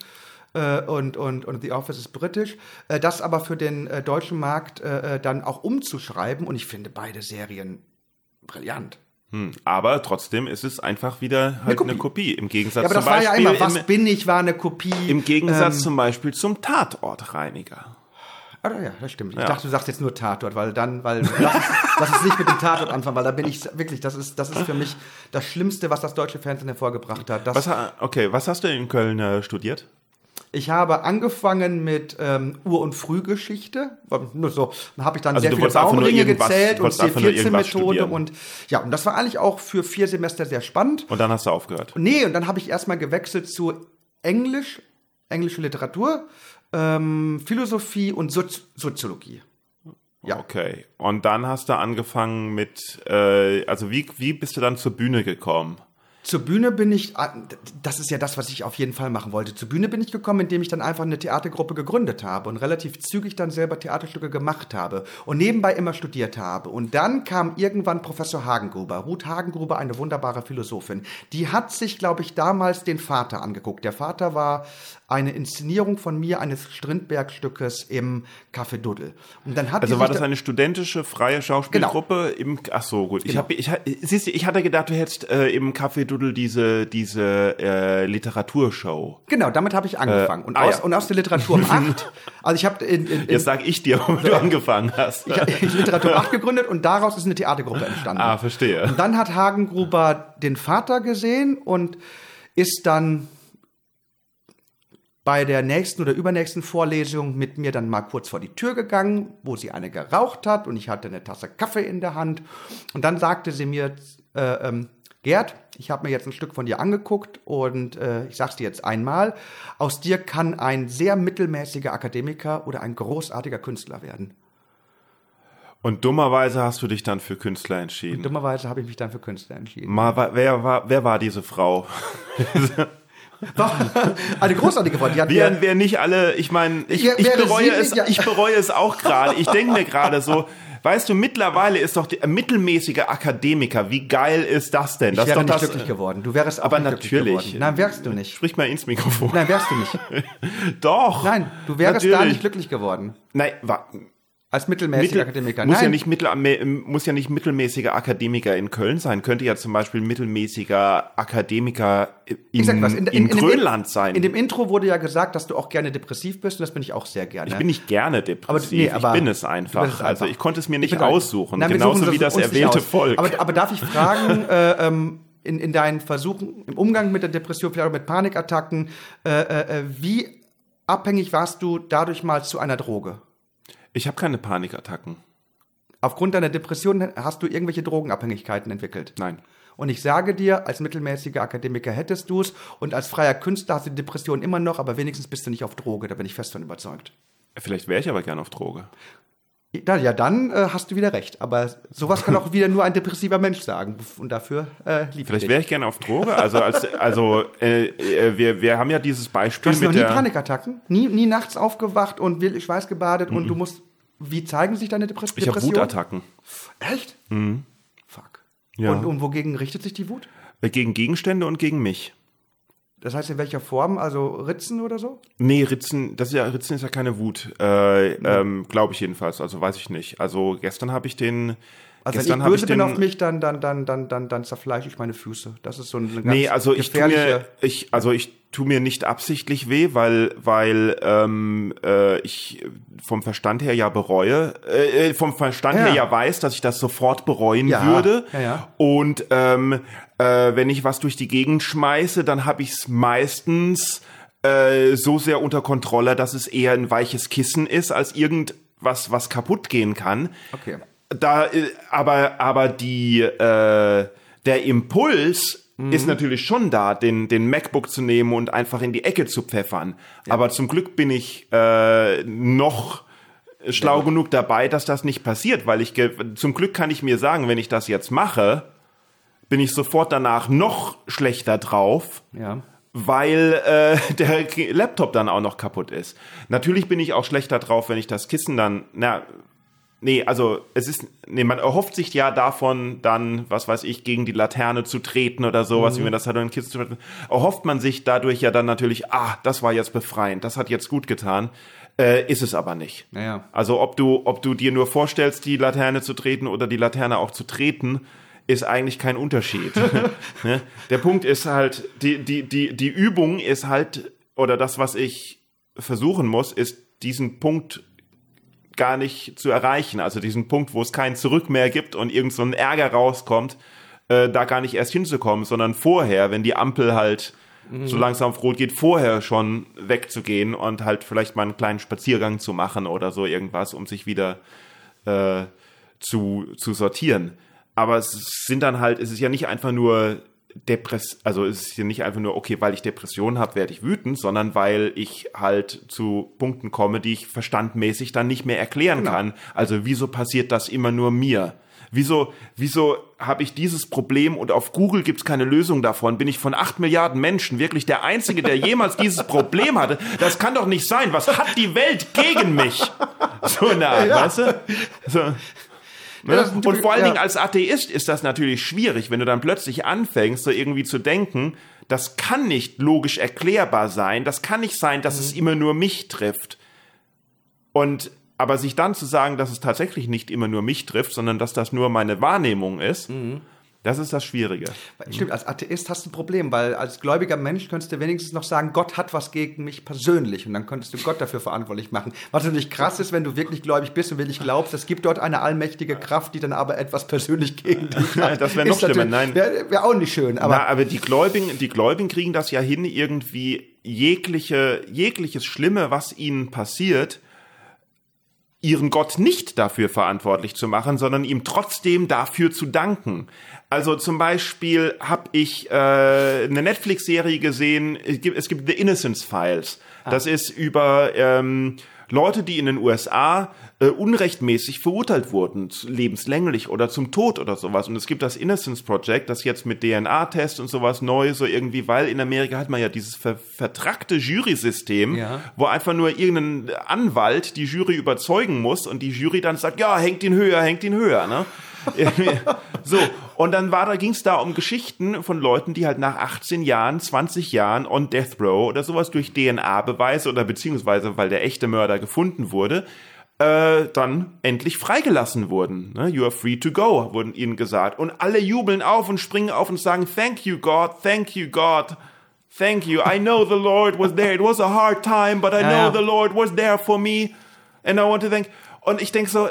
äh, und, und, und The Office ist britisch, äh, das aber für den äh, deutschen Markt äh, äh, dann auch umzuschreiben und ich finde beide Serien brillant. Hm. Aber trotzdem ist es einfach wieder halt eine Kopie. Kopie. Im Gegensatz Ja, aber das zum war ja Beispiel immer, was im, bin ich, war eine Kopie. im Gegensatz ähm, zum Beispiel zum Tatortreiniger. Ah, ja, das stimmt. Ich Ja. dachte, du sagst jetzt nur Tatort, weil dann, weil lass es, lass es nicht mit dem Tatort anfangen, weil da bin ich wirklich, das ist, das ist für mich das Schlimmste, was das deutsche Fernsehen hervorgebracht hat. Das, Was, okay, was hast du in Köln äh, studiert? Ich habe angefangen mit ähm, Ur- und Frühgeschichte. Nur so, dann habe ich dann Also sehr viele Baumringe gezählt und wolltest einfach nur irgendwas C14-Methode studieren. und ja, und das war eigentlich auch für vier Semester sehr spannend. Und dann hast du aufgehört. Nee, und dann habe ich erstmal gewechselt zu Englisch, englische Literatur, ähm, Philosophie und Sozi Soziologie. Ja. Okay. Und dann hast du angefangen mit, äh, also wie, wie bist du dann zur Bühne gekommen? Zur Bühne bin ich, ah, das ist ja das, was ich auf jeden Fall machen wollte. Zur Bühne bin ich gekommen, indem ich dann einfach eine Theatergruppe gegründet habe und relativ zügig dann selber Theaterstücke gemacht habe und nebenbei immer studiert habe. Und dann kam irgendwann Professor Hagengruber, Ruth Hagengruber, eine wunderbare Philosophin. Die hat sich, glaube ich, damals den Vater angeguckt. Der Vater war eine Inszenierung von mir eines Strindberg-Stückes im Café Duddel. Und dann hat Also war das da- eine studentische freie Schauspielgruppe im ach so gut ich Genau. habe ich siehst du ich hatte gedacht du hättest äh, im Café Doodle diese diese äh, Literaturshow Genau, damit habe ich angefangen. und, ah, aus, ja. und aus der Literatur um acht, also ich habe in, in, in, jetzt sag ich dir womit du angefangen hast Ich habe Literatur 8 gegründet und daraus ist eine Theatergruppe entstanden. ah verstehe Und dann hat Hagengruber den Vater gesehen und ist dann bei der nächsten oder übernächsten Vorlesung mit mir dann mal kurz vor die Tür gegangen, wo sie eine geraucht hat und ich hatte eine Tasse Kaffee in der Hand. Und dann sagte sie mir, äh, ähm, Gerd, ich habe mir jetzt ein Stück von dir angeguckt und äh, ich sag's dir jetzt einmal, aus dir kann ein sehr mittelmäßiger Akademiker oder ein großartiger Künstler werden. und dummerweise hast du dich dann für Künstler entschieden Dummerweise habe ich mich dann für Künstler entschieden. Mal, wer war wer war diese Frau Eine großartige. Die hat Wären wir nicht alle, ich meine, ich, ich, wäre bereue es, ich bereue es auch gerade. Ich denke mir gerade so, weißt du, mittlerweile ist doch der mittelmäßige Akademiker, wie geil ist das denn? ich Das ist wäre doch nicht das, glücklich geworden. Du wärst Aber nicht natürlich. geworden. Nein, wärst du nicht. Sprich mal ins Mikrofon. Nein, wärst du nicht. Doch. Nein, du wärst da Natürlich. nicht glücklich geworden. Nein, wa, Als mittelmäßiger mittel, Akademiker. muss Nein. ja nicht mittel, muss ja nicht mittelmäßiger Akademiker in Köln sein. Könnte ja zum Beispiel mittelmäßiger Akademiker in, Ich sag was, in, in, in, in Grönland sein. In dem Intro wurde ja gesagt, dass du auch gerne depressiv bist und das bin ich auch sehr gerne. ich bin nicht gerne depressiv. nee, aber ich bin es einfach. es Also einfach. ich konnte es mir Ich nicht aussuchen. Nein, genauso wie das erwähnte. Volk. Aber, aber darf ich fragen, äh, ähm, in, in deinen Versuchen im Umgang mit der Depression, vielleicht auch mit Panikattacken, äh, äh, äh, wie abhängig warst du dadurch mal zu einer Droge? Ich habe keine Panikattacken. Aufgrund deiner Depression hast du irgendwelche Drogenabhängigkeiten entwickelt. Nein. Und ich sage dir, als mittelmäßiger Akademiker hättest du es und als freier Künstler hast du die Depression immer noch, aber wenigstens bist du nicht auf Droge, da bin ich fest von überzeugt. Vielleicht wäre ich aber gern auf Droge. Ja, ja dann äh, hast du wieder recht. Aber sowas kann auch wieder nur ein depressiver Mensch sagen. Und dafür äh, liebe ich Vielleicht wäre ich gerne auf Droge. Also als also äh, äh, wir wir haben ja dieses Du Beispiel hast noch mit nie der Panikattacken? Nie, nie nachts aufgewacht und wirklich schweißgebadet und du musst. Wie zeigen sich deine Depres ich habe Depressionen? Wutattacken Echt? Fuck. Ja. Und, und wogegen richtet sich die Wut? Äh, gegen Gegenstände und gegen mich. Das heißt in welcher Form? Also Ritzen oder so? Nee, Ritzen, das ist ja Ritzen ist ja keine Wut, äh, ähm, glaube ich jedenfalls. Also weiß ich nicht. Also gestern habe ich den. Also gestern wenn ich böse bin den, auf mich, dann, dann, dann, dann, dann, dann zerfleische ich meine Füße. Das ist so eine ganz Nee, also ich tu mir, gefährliche... ich, also ich tu mir nicht absichtlich weh, weil, weil ähm, äh, ich vom Verstand her ja bereue, äh, äh, vom Verstand Ja. her ja weiß, dass ich das sofort bereuen Ja, würde. ja, ja. Und ähm, äh, wenn ich was durch die Gegend schmeiße, dann habe ich es meistens äh, so sehr unter Kontrolle, dass es eher ein weiches Kissen ist, als irgendwas, was kaputt gehen kann. Okay. Da, äh, aber, aber die, äh, der Impuls Mhm. ist natürlich schon da, den, den MacBook zu nehmen und einfach in die Ecke zu pfeffern. Aber zum Glück bin ich äh, noch schlau genug dabei, dass das nicht passiert, weil ich zum Glück kann ich mir sagen, wenn ich das jetzt mache, bin ich sofort danach noch schlechter drauf Ja. weil äh, der Laptop dann auch noch kaputt ist. Natürlich bin ich auch schlechter drauf, wenn ich das Kissen dann, na, nee, also es ist, nee, man erhofft sich ja davon dann, was weiß ich, gegen die Laterne zu treten oder sowas, wie man das hat, oder ein Kissen zu treten, erhofft man sich dadurch ja dann natürlich, ah, das war jetzt befreiend, das hat jetzt gut getan. Äh, ist es aber nicht. Naja. Also ob du, ob du dir nur vorstellst, die Laterne zu treten oder die Laterne auch zu treten, ist eigentlich kein Unterschied. ne? Der Punkt ist halt, die, die, die, die Übung ist halt, oder das, was ich versuchen muss, ist diesen Punkt gar nicht zu erreichen. Also diesen Punkt, wo es kein Zurück mehr gibt und irgend so ein Ärger rauskommt, äh, da gar nicht erst hinzukommen, sondern vorher, wenn die Ampel halt so langsam auf Rot geht, vorher schon wegzugehen und halt vielleicht mal einen kleinen Spaziergang zu machen oder so irgendwas, um sich wieder äh, zu, zu sortieren. Aber es sind dann halt, es ist ja nicht einfach nur Depress, also es ist ja nicht einfach nur, okay, weil ich Depression habe, werde ich wütend, sondern weil ich halt zu Punkten komme, die ich verstandmäßig dann nicht mehr erklären kann. Also wieso passiert das immer nur mir? Wieso, wieso habe ich dieses Problem und auf Google gibt's keine Lösung davon? Bin ich von acht Milliarden Menschen wirklich der Einzige, der jemals dieses Problem hatte? Das kann doch nicht sein. Was hat die Welt gegen mich? So eine Art, weißt du? So. Ja, Ne? ein Und vor allen ja. Dingen als Atheist ist das natürlich schwierig, wenn du dann plötzlich anfängst, so irgendwie zu denken, das kann nicht logisch erklärbar sein, das kann nicht sein, dass Mhm. es immer nur mich trifft. Und aber sich dann zu sagen, dass es tatsächlich nicht immer nur mich trifft, sondern dass das nur meine Wahrnehmung ist, Mhm. Das ist das Schwierige. Stimmt, als Atheist hast du ein Problem, weil als gläubiger Mensch könntest du wenigstens noch sagen, Gott hat was gegen mich persönlich und dann könntest du Gott dafür verantwortlich machen. Was natürlich krass ist, wenn du wirklich gläubig bist und wirklich glaubst, es gibt dort eine allmächtige Kraft, die dann aber etwas persönlich gegen dich hat. Das wäre noch schlimmer, nein. Wäre wär auch nicht schön, aber Aber, Na, aber die Gläubigen, die Gläubigen kriegen das ja hin, irgendwie jegliche, jegliches Schlimme, was ihnen passiert, ihren Gott nicht dafür verantwortlich zu machen, sondern ihm trotzdem dafür zu danken. Also zum Beispiel habe ich äh, eine Netflix-Serie gesehen, es gibt, es gibt The Innocence Files. Das ist über ähm, Leute, die in den USA äh, unrechtmäßig verurteilt wurden, lebenslänglich oder zum Tod oder sowas. Und es gibt das Innocence Project, das jetzt mit DNA-Test und sowas neu so irgendwie, weil in Amerika hat man ja dieses ver vertrackte Jury-System, Ja. wo einfach nur irgendein Anwalt die Jury überzeugen muss und die Jury dann sagt, ja, hängt ihn höher, hängt ihn höher, ne? so, und dann war da, ging es da um Geschichten von Leuten, die halt nach 18 Jahren, 20 Jahren on Death Row oder sowas durch DNA-Beweise oder beziehungsweise weil der echte Mörder gefunden wurde, äh, dann endlich freigelassen wurden. Ne? You are free to go, wurden ihnen gesagt. Und alle jubeln auf und springen auf und sagen, thank you God, thank you God. Thank you. I know the Lord was there. It was a hard time, but I know ja. the Lord was there for me. And I want to thank. Und ich denke so,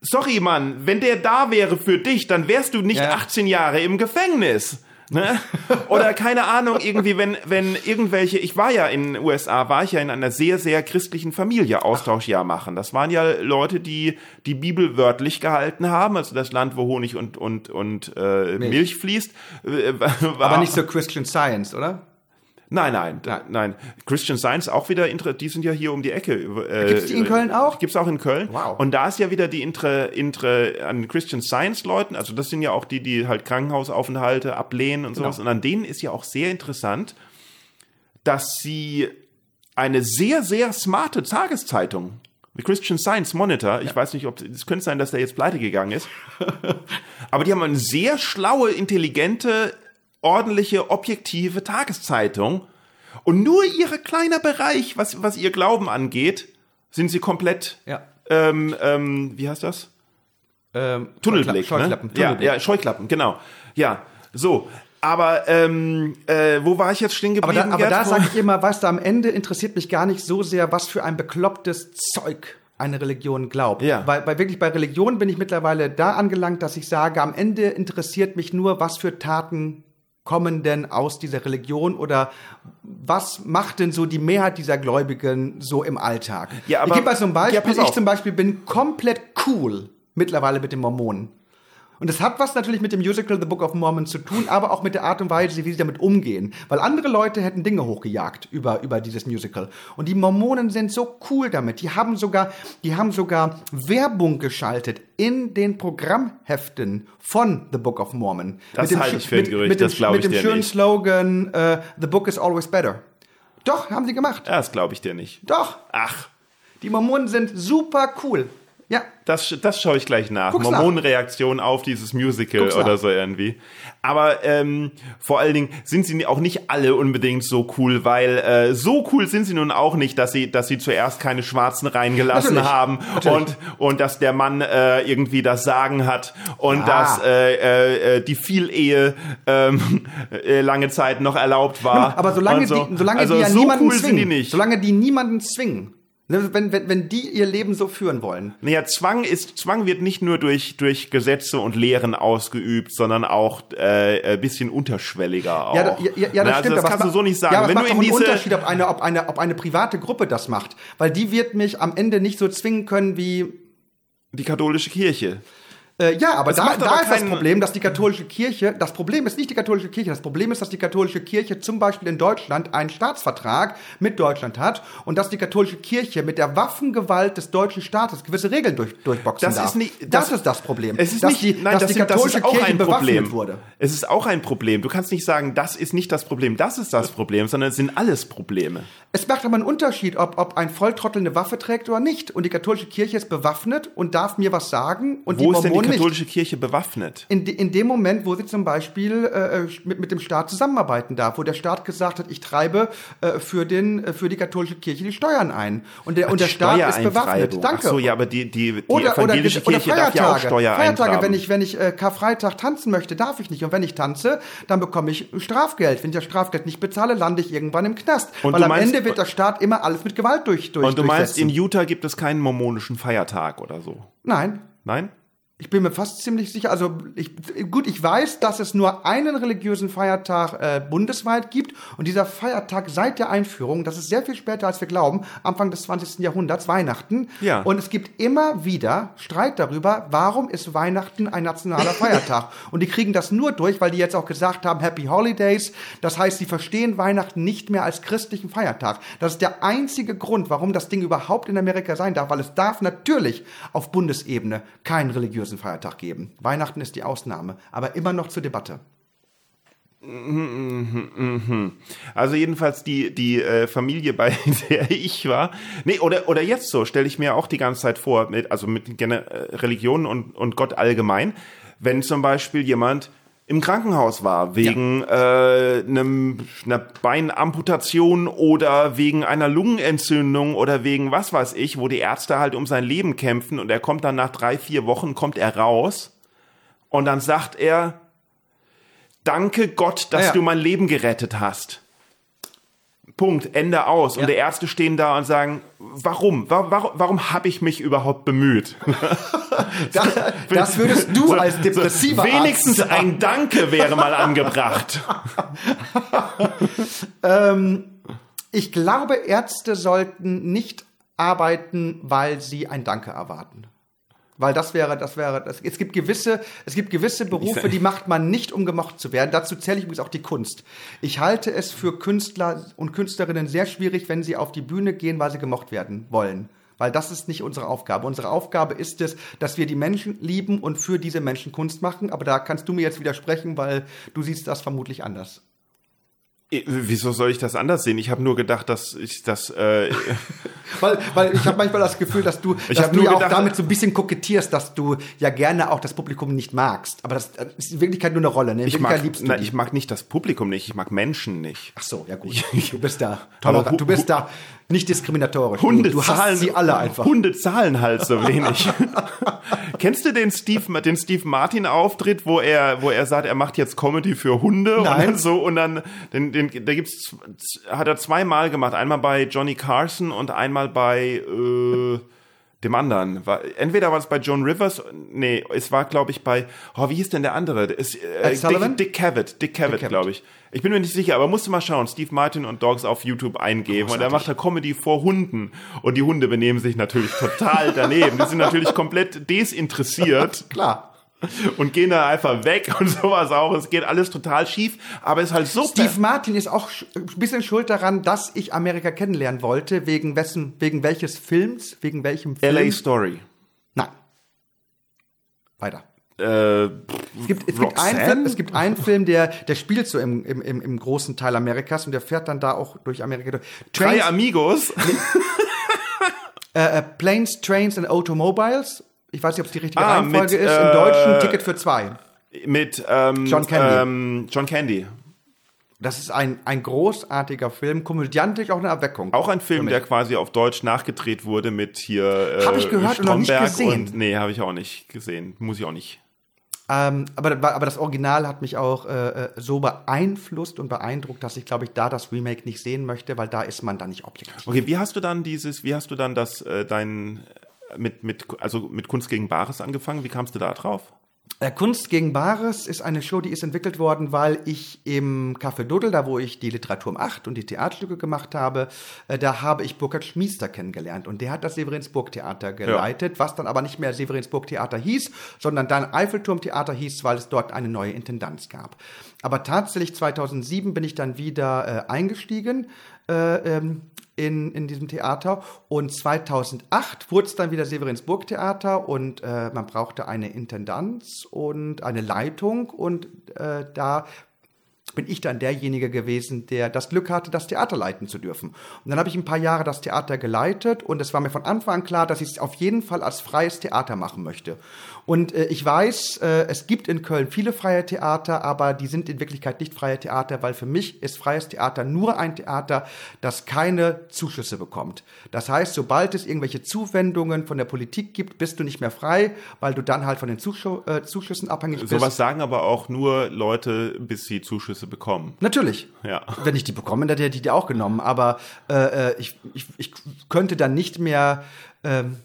sorry, Mann, wenn der da wäre für dich, dann wärst du nicht Ja. 18 Jahre im Gefängnis. Ne? Oder keine Ahnung, irgendwie, wenn, wenn irgendwelche, ich war ja in den USA, war ich ja in einer sehr, sehr christlichen Familie Austauschjahr machen. Das waren ja Leute, die die Bibel wörtlich gehalten haben, also das Land, wo Honig und, und, und äh, Milch. Milch. fließt. äh, war- Aber nicht so Christian Science, oder? Nein, nein, nein, nein. Christian Science auch wieder, die sind ja hier um die Ecke. Äh, Gibt's die in Köln auch? Gibt's auch in Köln. Wow. Und da ist ja wieder die Intre, Intre an Christian Science Leuten, also das sind ja auch die, die halt Krankenhausaufenthalte ablehnen und sowas. Genau. Und an denen ist ja auch sehr interessant, dass sie eine sehr, sehr smarte Tageszeitung, die Christian Science Monitor, ich weiß nicht, ob, es könnte sein, dass der jetzt pleite gegangen ist, aber die haben eine sehr schlaue, intelligente, ordentliche, objektive Tageszeitung. Und nur ihre kleiner Bereich, was, was ihr Glauben angeht, sind sie komplett, Ja. ähm, ähm, wie heißt das? Ähm, Tunnelblick, Scheuklappen, ne? Tunnelblick. Ja, ja, Scheuklappen, genau. Ja, so. Aber ähm, äh, wo war ich jetzt stehen Aber geblieben? da, aber da sage ich immer, weißt du, am Ende interessiert mich gar nicht so sehr, was für ein beklopptes Zeug eine Religion glaubt. Ja. Weil, weil wirklich bei Religion bin ich mittlerweile da angelangt, dass ich sage, am Ende interessiert mich nur, was für Taten kommen denn aus dieser Religion oder was macht denn so die Mehrheit dieser Gläubigen so im Alltag? Ja, aber- ich gebe mal so ein Ja, Beispiel. pass ich zum Beispiel bin komplett cool mittlerweile mit den Mormonen. Und das hat was natürlich mit dem Musical The Book of Mormon zu tun, aber auch mit der Art und Weise, wie sie damit umgehen. Weil andere Leute hätten Dinge hochgejagt über, über dieses Musical. Und die Mormonen sind so cool damit. Die haben sogar, die haben sogar Werbung geschaltet in den Programmheften von The Book of Mormon. Das Mit dem halte ich für ein mit- Gerücht, mit dem, das glaube Mit ich dem dir schönen nicht. Slogan, äh, The Book is always better. Doch, haben sie gemacht. Das glaube ich dir nicht. Doch. Ach, Die Mormonen sind super cool. Ja. das, das schaue ich gleich nach. Guck's nach. Auf dieses Musical Guck's oder nach. so irgendwie. Aber ähm, vor allen Dingen sind sie auch nicht alle unbedingt so cool, weil äh, so cool sind sie nun auch nicht, dass sie, dass sie zuerst keine Schwarzen reingelassen Natürlich. haben Natürlich. und und dass der Mann äh, irgendwie das Sagen hat und Ja. dass äh, äh, äh, die Vielehe ähm, äh, lange Zeit noch erlaubt war. Aber solange so. die, solange also die ja so niemanden cool zwingen, sind die nicht. solange die niemanden zwingen, wenn, wenn, wenn die ihr Leben so führen wollen. Naja, Zwang ist, Zwang wird nicht nur durch, durch Gesetze und Lehren ausgeübt, sondern auch äh, ein bisschen unterschwelliger auch. Ja, da, ja, ja, ja Na, das also stimmt. Das kannst es du so nicht sagen. Ja, aber Wenn es du macht doch einen Unterschied, ob eine, ob, eine, ob eine private Gruppe das macht. Weil die wird mich am Ende nicht so zwingen können wie die katholische Kirche. Äh, ja, aber Es da, da aber ist das Problem, dass die katholische Kirche, das Problem ist nicht die katholische Kirche, das Problem ist, dass die katholische Kirche zum Beispiel in Deutschland einen Staatsvertrag mit Deutschland hat und dass die katholische Kirche mit der Waffengewalt des deutschen Staates gewisse Regeln durch, durchboxen Das darf. ist nicht, das, ist das Problem. Es ist dass nicht, die, nein, dass das, die sind- das katholische ist auch Kirche ein Problem. wurde. Es ist auch ein Problem. Du kannst nicht sagen, das ist nicht das Problem, das ist das Problem, sondern es sind alles Probleme. Es macht aber einen Unterschied, ob, ob ein Volltrottel eine Waffe trägt oder nicht. Und die katholische Kirche ist bewaffnet und darf mir was sagen und Wo die denn die Mormonen nicht. katholische Kirche bewaffnet? In, in dem Moment, wo sie zum Beispiel äh, mit, mit dem Staat zusammenarbeiten darf, wo der Staat gesagt hat, ich treibe äh, für, den, äh, für die katholische Kirche die Steuern ein. Und der, und der Staat ist bewaffnet. Danke. Ach so, ja, aber die, die, die oder, evangelische oder, oder Kirche darf ja auch Steuer Feiertage, eintragen. wenn ich, wenn ich äh, Karfreitag tanzen möchte, darf ich nicht. Und wenn ich tanze, dann bekomme ich Strafgeld. Wenn ich das Strafgeld nicht bezahle, lande ich irgendwann im Knast. Und Weil am meinst- Ende wird der Staat immer alles mit Gewalt durch, durch Und du meinst, in Utah gibt es keinen mormonischen Feiertag oder so? Nein, Nein? Ich bin mir fast ziemlich sicher. Also ich, gut, ich weiß, dass es nur einen religiösen Feiertag äh, bundesweit gibt und dieser Feiertag seit der Einführung, das ist sehr viel später als wir glauben, Anfang des 20. Jahrhunderts, Weihnachten. Ja. Und es gibt immer wieder Streit darüber, warum ist Weihnachten ein nationaler Feiertag? und die kriegen das nur durch, weil die jetzt auch gesagt haben, Happy Holidays. Das heißt, sie verstehen Weihnachten nicht mehr als christlichen Feiertag. Das ist der einzige Grund, warum das Ding überhaupt in Amerika sein darf, weil es darf natürlich auf Bundesebene keinen religiösen Feiertag geben. Weihnachten ist die Ausnahme, aber immer noch zur Debatte. Also jedenfalls die die äh, Familie, bei der ich war, nee oder oder jetzt so stelle ich mir auch die ganze Zeit vor, mit, also mit äh, Religion und und Gott allgemein, wenn zum Beispiel jemand im Krankenhaus war wegen ja. äh, einem, einer Beinamputation oder wegen einer Lungenentzündung oder wegen was weiß ich, wo die Ärzte halt um sein Leben kämpfen und er kommt dann nach drei vier Wochen kommt er raus und dann sagt er Danke Gott, dass ja. du mein Leben gerettet hast. Punkt, Ende aus. Ja. Und die Ärzte stehen da und sagen, warum? Warum, warum habe ich mich überhaupt bemüht? das, das würdest du als depressiver so, Wenigstens Arzt ein Danke wäre mal angebracht. ähm, ich glaube, Ärzte sollten nicht arbeiten, weil sie ein Danke erwarten. Weil das wäre, das wäre, das, es gibt gewisse, es gibt gewisse Berufe, die macht man nicht, um gemocht zu werden. Dazu zähle ich übrigens auch die Kunst. Ich halte es für Künstler und Künstlerinnen sehr schwierig, wenn sie auf die Bühne gehen, weil sie gemocht werden wollen. Weil das ist nicht unsere Aufgabe. Unsere Aufgabe ist es, dass wir die Menschen lieben und für diese Menschen Kunst machen. Aber da kannst du mir jetzt widersprechen, weil du siehst das vermutlich anders. Wieso soll ich das anders sehen? Ich habe nur gedacht, dass ich das. Äh weil, weil ich habe manchmal das Gefühl, dass du, ich dass du ja auch damit so ein bisschen kokettierst, dass du ja gerne auch das Publikum nicht magst. Aber das ist in Wirklichkeit nur eine Rolle. Ne? Ich, mag, liebst na, ich mag nicht das Publikum nicht, ich mag Menschen nicht. Ach so, ja gut. Du bist da. Tolerant. Du bist da nicht diskriminatorisch. Hunde du zahlen sie alle einfach. Hunde zahlen halt so wenig. Kennst du den Steve, den Steve Martin Auftritt, wo er, wo er sagt, er macht jetzt Comedy für Hunde Nein. und so und dann, den, den, da gibt's, hat er zweimal gemacht. Einmal bei Johnny Carson und einmal bei äh, dem anderen. War, entweder war es bei Joan Rivers, nee, es war glaube ich bei, oh, wie hieß denn der andere? Ist, äh, Dick, Dick Cavett, Dick Cavett, Cavett. glaube ich. Ich bin mir nicht sicher, aber musst du mal schauen, Steve Martin und Dogs auf YouTube eingeben und er macht da Comedy vor Hunden und die Hunde benehmen sich natürlich total daneben. Die sind natürlich komplett desinteressiert. Klar und gehen dann einfach weg und sowas auch. Es geht alles total schief, aber es ist halt so. Steve Martin ist auch ein bisschen schuld daran, dass ich Amerika kennenlernen wollte, wegen wessen, wegen welches Films, wegen welchem Film. LA Story. Nein. Weiter. Äh, es gibt, es gibt einen Film, es gibt einen Film, der, der spielt so im, im, im, großen Teil Amerikas und der fährt dann da auch durch Amerika durch. Trains, Drei Amigos. äh, äh, Planes, Trains and Automobiles. Ich weiß nicht, ob es die richtige ah, Reihenfolge mit, ist. Im äh, Deutschen Ticket für zwei. Mit ähm, John Candy. Ähm, John Candy. Das ist ein, ein großartiger Film, komödiantisch auch eine Erweckung. Auch ein Film, der quasi auf Deutsch nachgedreht wurde mit hier äh, Habe ich gehört Stromberg und noch nicht gesehen. Und, nee, habe ich auch nicht gesehen. Muss ich auch nicht. Ähm, aber, aber das Original hat mich auch äh, äh, so beeinflusst und beeindruckt, dass ich, glaube ich, da das Remake nicht sehen möchte, weil da ist man dann nicht objektiv. Okay, wie hast du dann dieses, wie hast du dann das, äh, dein, mit, mit, also mit Kunst gegen Bares angefangen? Wie kamst du da drauf? Äh, Kunst gegen Bares ist eine Show, die ist entwickelt worden, weil ich im Café Duddel, da wo ich die Literatur um acht und die Theaterstücke gemacht habe, äh, da habe ich Burkhard Schmiester kennengelernt und der hat das Severinsburg Theater geleitet, ja. was dann aber nicht mehr Severinsburg Theater hieß, sondern dann Eiffelturm Theater hieß, weil es dort eine neue Intendanz gab. Aber tatsächlich 2007 bin ich dann wieder äh, eingestiegen äh, ähm, in, in diesem Theater. Und 2008 wurde es dann wieder Severinsburg Theater und äh, man brauchte eine Intendanz und eine Leitung und äh, da bin ich dann derjenige gewesen, der das Glück hatte, das Theater leiten zu dürfen. Und dann habe ich ein paar Jahre das Theater geleitet und es war mir von Anfang an klar, dass ich es auf jeden Fall als freies Theater machen möchte. Und äh, ich weiß, äh, es gibt in Köln viele freie Theater, aber die sind in Wirklichkeit nicht freie Theater, weil für mich ist freies Theater nur ein Theater, das keine Zuschüsse bekommt. Das heißt, sobald es irgendwelche Zuwendungen von der Politik gibt, bist du nicht mehr frei, weil du dann halt von den Zusch äh, Zuschüssen abhängig bist. Sowas sagen aber auch nur Leute, bis sie Zuschüsse bekommen. Natürlich. Ja. Wenn ich die bekomme, dann hätte ich die auch genommen. Aber äh, äh ich, ich, ich könnte dann nicht mehr ähm,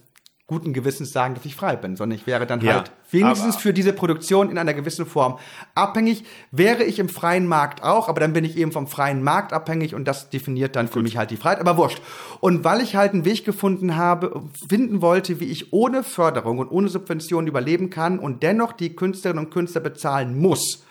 guten Gewissens sagen, dass ich frei bin, sondern ich wäre dann Ja, halt wenigstens für diese Produktion in einer gewissen Form abhängig. Wäre ich im freien Markt auch, aber dann bin ich eben vom freien Markt abhängig und das definiert dann für mich halt die Freiheit. Aber wurscht. Und weil ich halt einen Weg gefunden habe, finden wollte, wie ich ohne Förderung und ohne Subvention überleben kann und dennoch die Künstlerinnen und Künstler bezahlen muss,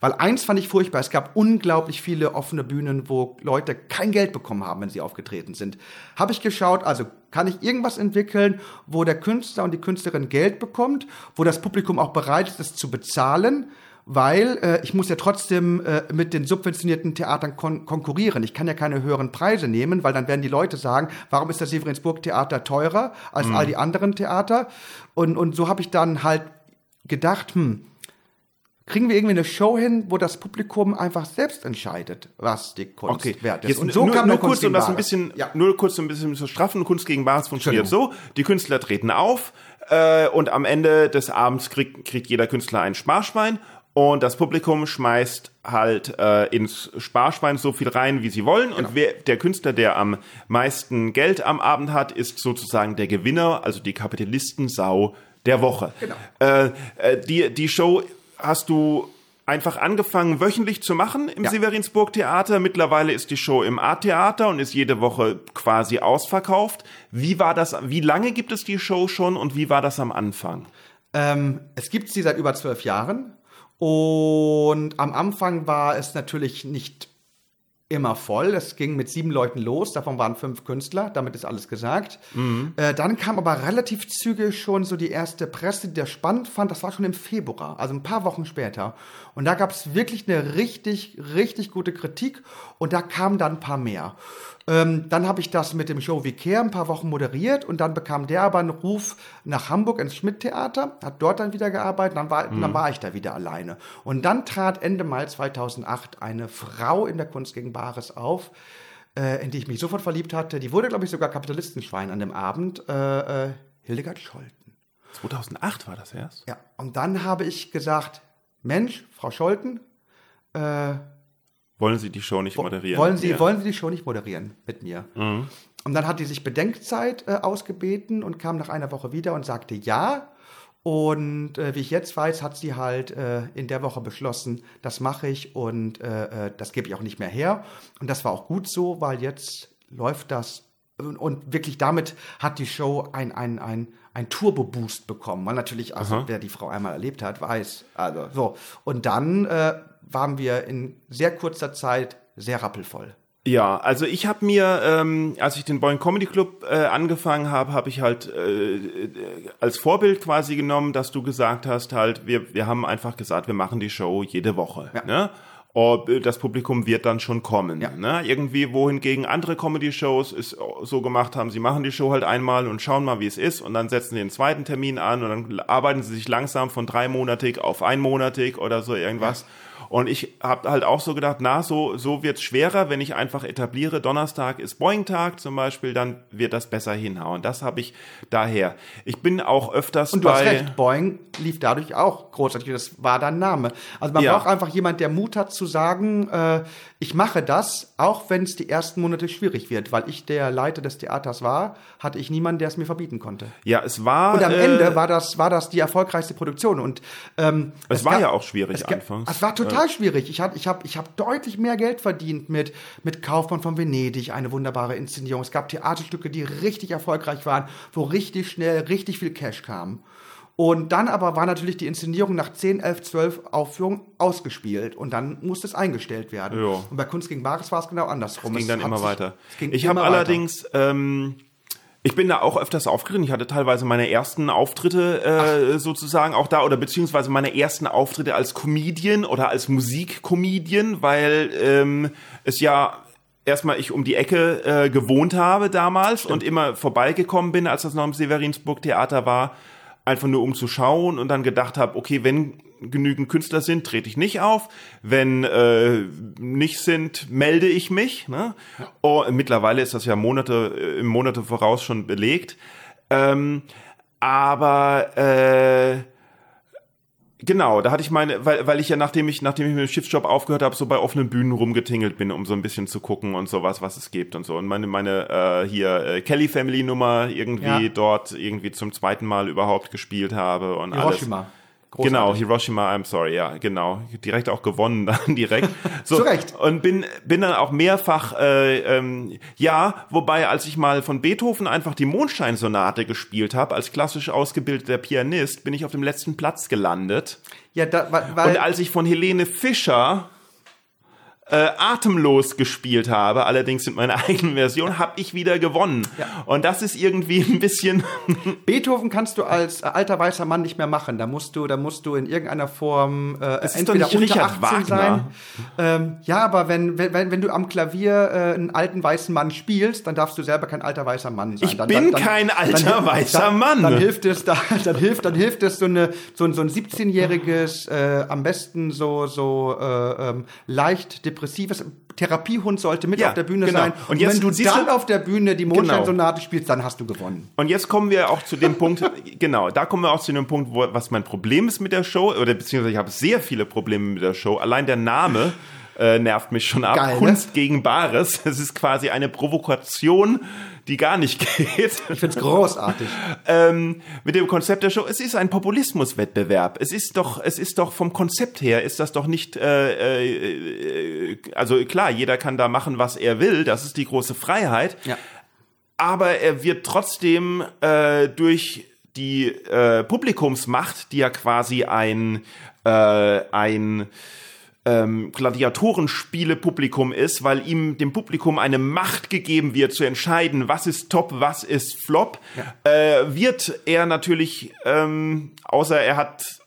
weil eins fand ich furchtbar, es gab unglaublich viele offene Bühnen, wo Leute kein Geld bekommen haben, wenn sie aufgetreten sind. Habe ich geschaut, also kann ich irgendwas entwickeln, wo der Künstler und die Künstlerin Geld bekommt, wo das Publikum auch bereit ist, es zu bezahlen, weil äh, ich muss ja trotzdem äh, mit den subventionierten Theatern kon konkurrieren. Ich kann ja keine höheren Preise nehmen, weil dann werden die Leute sagen, warum ist das Severinsburg Theater teurer als all die anderen Theater? Und, und so habe ich dann halt gedacht, hm, kriegen wir irgendwie eine Show hin, wo das Publikum einfach selbst entscheidet, was die Kunst Okay, wert ist. jetzt und nur, kam nur der kurz, um das ein bisschen, Wahres. Ja. nur kurz um ein bisschen zu straffen. Kunst gegen Bares funktioniert so: Die Künstler treten auf äh, und am Ende des Abends kriegt, kriegt jeder Künstler ein Sparschwein und das Publikum schmeißt halt äh, ins Sparschwein so viel rein, wie sie wollen. Genau. Und wer, der Künstler, der am meisten Geld am Abend hat, ist sozusagen der Gewinner, also die Kapitalistensau der Woche. Genau. Äh, äh, die, die Show hast du einfach angefangen wöchentlich zu machen im Ja. Severinsburg Theater. Mittlerweile ist die Show im Art Theater und ist jede Woche quasi ausverkauft. Wie war das? Wie lange gibt es die Show schon und wie war das am Anfang? Ähm, es gibt sie seit über zwölf Jahren. Und am Anfang war es natürlich nicht immer voll. Es ging mit sieben Leuten los, davon waren fünf Künstler, damit ist alles gesagt. Äh, dann kam aber relativ zügig schon so die erste Presse, die das spannend fand. Das war schon im Februar, also ein paar Wochen später. Und da gab es wirklich eine richtig, richtig gute Kritik und da kamen dann ein paar mehr. Ähm, dann habe ich das mit dem Show Vicaire ein paar Wochen moderiert und dann bekam der aber einen Ruf nach Hamburg ins Schmidt-Theater, hat dort dann wieder gearbeitet, dann war, dann war ich da wieder alleine. Und dann trat Ende Mai 2008 eine Frau in der Kunst gegen Bares auf, äh, in die ich mich sofort verliebt hatte. Die wurde, glaube ich, sogar Kapitalistenschwein an dem Abend, äh, äh, Hildegard Scholten. 2008 war das erst? Ja, und dann habe ich gesagt, Mensch, Frau Scholten, äh, Wollen Sie die Show nicht moderieren? wollen Sie, wollen Sie die Show nicht moderieren mit mir? Und dann hat die sich Bedenkzeit äh, ausgebeten und kam nach einer Woche wieder und sagte ja. Und äh, wie ich jetzt weiß, hat sie halt äh, in der Woche beschlossen, das mache ich und äh, äh, das gebe ich auch nicht mehr her. Und das war auch gut so, weil jetzt läuft das und, und wirklich damit hat die Show ein, ein, ein, ein Turbo-Boost bekommen. Weil natürlich, also wer die Frau einmal erlebt hat, weiß. Also so. Und dann äh, waren wir in sehr kurzer Zeit sehr rappelvoll. Ja, also ich habe mir, ähm, als ich den Boeing Comedy Club äh, angefangen habe, habe ich halt äh, äh, als Vorbild quasi genommen, dass du gesagt hast, halt, wir, wir haben einfach gesagt, wir machen die Show jede Woche. Ja. Ne? Ob, äh, das Publikum wird dann schon kommen. Ja. Ne? Irgendwie, wohingegen andere Comedy-Shows es so gemacht haben, sie machen die Show halt einmal und schauen mal, wie es ist und dann setzen sie den zweiten Termin an und dann arbeiten sie sich langsam von dreimonatig auf einmonatig oder so irgendwas. Und ich habe halt auch so gedacht, na, so, so wird's schwerer, wenn ich einfach etabliere, Donnerstag ist Boeing-Tag zum Beispiel, dann wird das besser hinhauen. Das habe ich daher. Ich bin auch öfters Und du bei... hast recht, Boeing lief dadurch auch großartig. Das war dein Name. Also man Ja. braucht einfach jemand, der Mut hat zu sagen, äh, ich mache das, auch wenn es die ersten Monate schwierig wird. Weil ich der Leiter des Theaters war, hatte ich niemanden, der es mir verbieten konnte. Ja, es war... Und am äh, Ende war das, war das die erfolgreichste Produktion. Und ähm, Es war gab- ja auch schwierig es anfangs. Es war total schwierig. Ich habe ich hab, ich hab deutlich mehr Geld verdient mit, mit Kaufmann von Venedig, eine wunderbare Inszenierung. Es gab Theaterstücke, die richtig erfolgreich waren, wo richtig schnell richtig viel Cash kam. Und dann aber war natürlich die Inszenierung nach 10, 11, 12 Aufführungen ausgespielt und dann musste es eingestellt werden. Ja. Und bei Kunst gegen Bares war es genau andersrum. ging Es dann immer sich- weiter. es ging Ich habe allerdings, ähm, ich bin da auch öfters aufgeregt. Ich hatte teilweise meine ersten Auftritte äh, sozusagen auch da oder beziehungsweise meine ersten Auftritte als Comedian oder als Musikcomedian, weil ähm, es ja erstmal ich um die Ecke äh, gewohnt habe damals und immer vorbeigekommen bin, als das noch im Severinsburg Theater war, einfach nur um zu schauen und dann gedacht habe, okay, wenn genügend Künstler sind, trete ich nicht auf. Wenn äh, nicht sind, melde ich mich. Ne? Oh, mittlerweile ist das ja Monate äh, im Monate voraus schon belegt. Ähm, aber äh, Genau, da hatte ich meine, weil, weil ich ja nachdem ich, nachdem ich mit dem Schiffsjob aufgehört habe, so bei offenen Bühnen rumgetingelt bin, um so ein bisschen zu gucken und sowas, was es gibt und so. Und meine, meine äh, hier äh, Kelly Family Nummer irgendwie Ja. dort irgendwie zum zweiten Mal überhaupt gespielt habe und Hiroshima. alles. Großartig. Genau, Hiroshima, I'm sorry, ja, genau. Direkt auch gewonnen dann direkt. So, Zu Recht. Und bin, bin dann auch mehrfach, äh, ähm, ja, wobei, als ich mal von Beethoven einfach die Mondscheinsonate gespielt habe, als klassisch ausgebildeter Pianist, bin ich auf dem letzten Platz gelandet. Ja, da, weil, weil Und als ich von Helene Fischer äh, atemlos gespielt habe, allerdings in meiner eigenen Version, habe ich wieder gewonnen. Ja. Und das ist irgendwie ein bisschen Beethoven kannst du als alter weißer Mann nicht mehr machen. Da musst du, da musst du in irgendeiner Form äh, ist entweder unter Richard 18 sein. Wagner. Ähm, ja, aber wenn, wenn, wenn du am Klavier äh, einen alten weißen Mann spielst, dann darfst du selber kein alter weißer Mann sein. Ich dann, bin dann, kein alter weißer dann, Mann. Dann hilft es, da, dann hilft, dann hilft es so eine so ein, so ein 17-jähriges, äh, am besten so so äh, ähm, leicht depressives Therapiehund sollte mit Ja, auf der Bühne genau. sein. Und jetzt wenn du dann du- auf der Bühne die Mondscheinsonate spielst, dann hast du gewonnen. Und jetzt kommen wir auch zu dem Punkt, genau, da kommen wir auch zu dem Punkt, wo, was mein Problem ist mit der Show, oder beziehungsweise ich habe sehr viele Probleme mit der Show. Allein der Name äh, nervt mich schon ab. Geil, ne? Kunst gegen Bares. Es ist quasi eine Provokation, die gar nicht geht. Ich find's großartig. ähm, mit dem Konzept der Show. Es ist ein Populismuswettbewerb. Es ist doch, es ist doch vom Konzept her ist das doch nicht, äh, äh, äh, also klar, jeder kann da machen, was er will. Das ist die große Freiheit. Ja. Aber er wird trotzdem äh, durch die äh, Publikumsmacht, die ja quasi ein äh, ein ähm, Gladiatorenspiele-Publikum ist, weil ihm dem Publikum eine Macht gegeben wird, zu entscheiden, was ist Top, was ist Flop, äh, wird er natürlich, ähm, außer er hat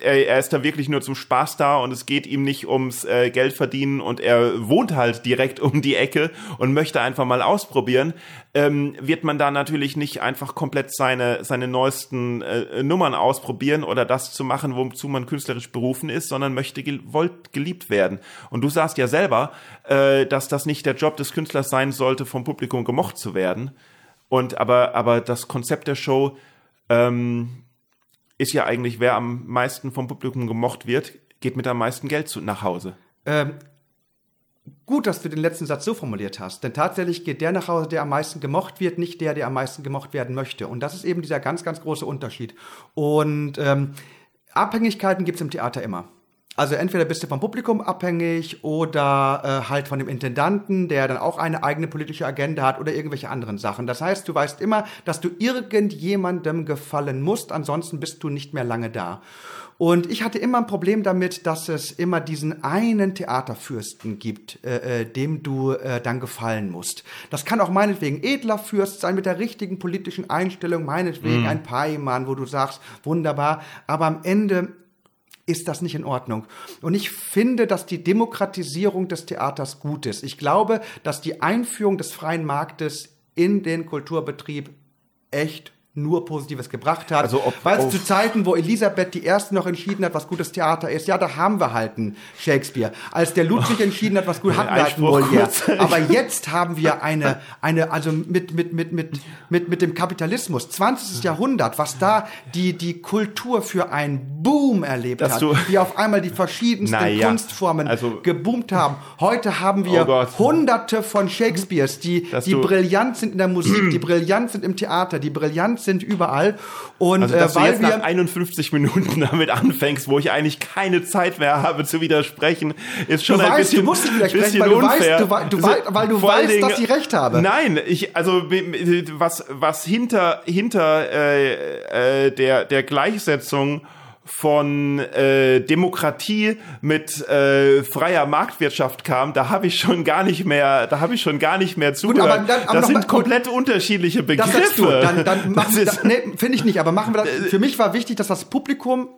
er, er ist da wirklich nur zum Spaß da und es geht ihm nicht ums äh, Geld verdienen und er wohnt halt direkt um die Ecke und möchte einfach mal ausprobieren, ähm, wird man da natürlich nicht einfach komplett seine, seine neuesten äh, Nummern ausprobieren oder das zu machen, wozu man künstlerisch berufen ist, sondern möchte gewollt geliebt werden. Und du sagst ja selber, äh, dass das nicht der Job des Künstlers sein sollte, vom Publikum gemocht zu werden. Und aber, aber das Konzept der Show ähm, ist ja eigentlich, wer am meisten vom Publikum gemocht wird, geht mit am meisten Geld zu, nach Hause. Ähm, gut, dass du den letzten Satz so formuliert hast, denn tatsächlich geht der nach Hause, der am meisten gemocht wird, nicht der, der am meisten gemocht werden möchte. Und das ist eben dieser ganz, ganz große Unterschied. Und ähm, Abhängigkeiten gibt's im Theater immer. Also entweder bist du vom Publikum abhängig oder äh, halt von dem Intendanten, der dann auch eine eigene politische Agenda hat oder irgendwelche anderen Sachen. Das heißt, du weißt immer, dass du irgendjemandem gefallen musst, ansonsten bist du nicht mehr lange da. Und ich hatte immer ein Problem damit, dass es immer diesen einen Theaterfürsten gibt, äh, äh, dem du äh, dann gefallen musst. Das kann auch meinetwegen edler Fürst sein mit der richtigen politischen Einstellung, meinetwegen ein Paimann, wo du sagst, wunderbar, aber am Ende ist das nicht in Ordnung. Und ich finde, dass die Demokratisierung des Theaters gut ist. Ich glaube, dass die Einführung des freien Marktes in den Kulturbetrieb echt nur Positives gebracht hat. Also Weil es zu Zeiten, wo Elisabeth die Erste noch entschieden hat, was gutes Theater ist, ja, da haben wir halt einen Shakespeare. Als der Ludwig entschieden hat, was gut, hatten wir halt einen Molière. Aber jetzt haben wir eine, eine, also mit, mit, mit, mit, mit, mit dem Kapitalismus, 20. Jahrhundert, was da die, die Kultur für einen Boom erlebt Dass hat, wie auf einmal die verschiedensten Naja, Kunstformen also- geboomt haben. Heute haben wir Oh hunderte von Shakespeares, die, Dass die brillant sind in der Musik, die brillant sind im Theater, die brillant sind überall. Und Also, dass äh, du weil jetzt nach wir 51 Minuten damit anfängst, wo ich eigentlich keine Zeit mehr habe zu widersprechen, ist schon Du ein weißt, bisschen du musst nicht widersprechen, bisschen weil du weißt, du du Also, wei- weil du weißt, Dingen- dass ich recht habe. Nein, ich also was was hinter hinter äh, äh, der der Gleichsetzung von äh, Demokratie mit äh, freier Marktwirtschaft kam, da habe ich schon gar nicht mehr, da habe ich schon gar nicht mehr zugehört. aber dann- aber das sind mal- komplett unterschiedliche Das Begriffe. sagst du. Dann, dann machen wir Das das. Nee, finde ich nicht. Aber machen wir das. Für mich war wichtig, dass das Publikum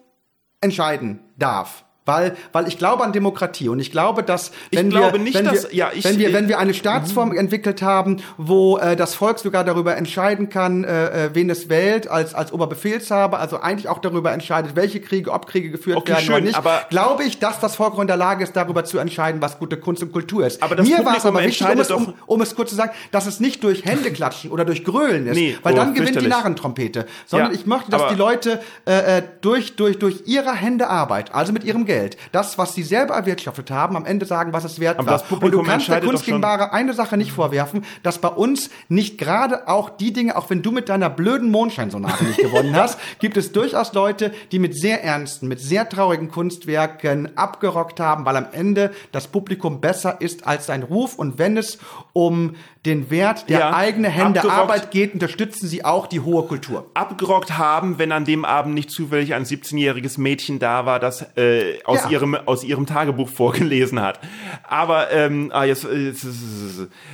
entscheiden darf. Weil, weil ich glaube an Demokratie und ich glaube, dass wenn glaube wir, nicht, wenn dass- wir, ja, ich- wenn wir, wenn wir eine Mhm. Staatsform entwickelt haben, wo äh, das Volk sogar darüber entscheiden kann, äh, äh, wen es wählt als als Oberbefehlshaber, also eigentlich auch darüber entscheidet, welche Kriege, ob Kriege geführt Okay, werden schön, oder nicht, aber- glaube ich, dass das Volk in der Lage ist, darüber zu entscheiden, was gute Kunst und Kultur ist. Aber das Mir war es aber wichtig, um es, um, um es kurz zu sagen, dass es nicht durch Händeklatschen oder durch Grölen ist, Nee, weil oh, dann gewinnt die. Narrentrompete, sondern Ja, ich möchte, dass die Leute äh, äh, durch, durch, durch ihre Hände Arbeit, also mit ihrem Geld, das, was sie selber erwirtschaftet haben, am Ende sagen, was es wert Aber war. das Publikum Und du kannst der entscheidet Kunst doch gegen schon- Ware eine Sache nicht vorwerfen, dass bei uns nicht gerade auch die Dinge, auch wenn du mit deiner blöden Mondscheinsonate nicht gewonnen hast, gibt es durchaus Leute, die mit sehr ernsten, mit sehr traurigen Kunstwerken abgerockt haben, weil am Ende das Publikum besser ist als sein Ruf und wenn es um den Wert der Ja, eigenen Hände abgerockt. Arbeit geht, unterstützen sie auch die hohe Kultur. abgerockt haben, wenn an dem Abend nicht zufällig ein 17-jähriges Mädchen da war, das äh, aus, Ja. ihrem, aus ihrem Tagebuch vorgelesen hat. Aber ähm, ah, jetzt, äh, jetzt,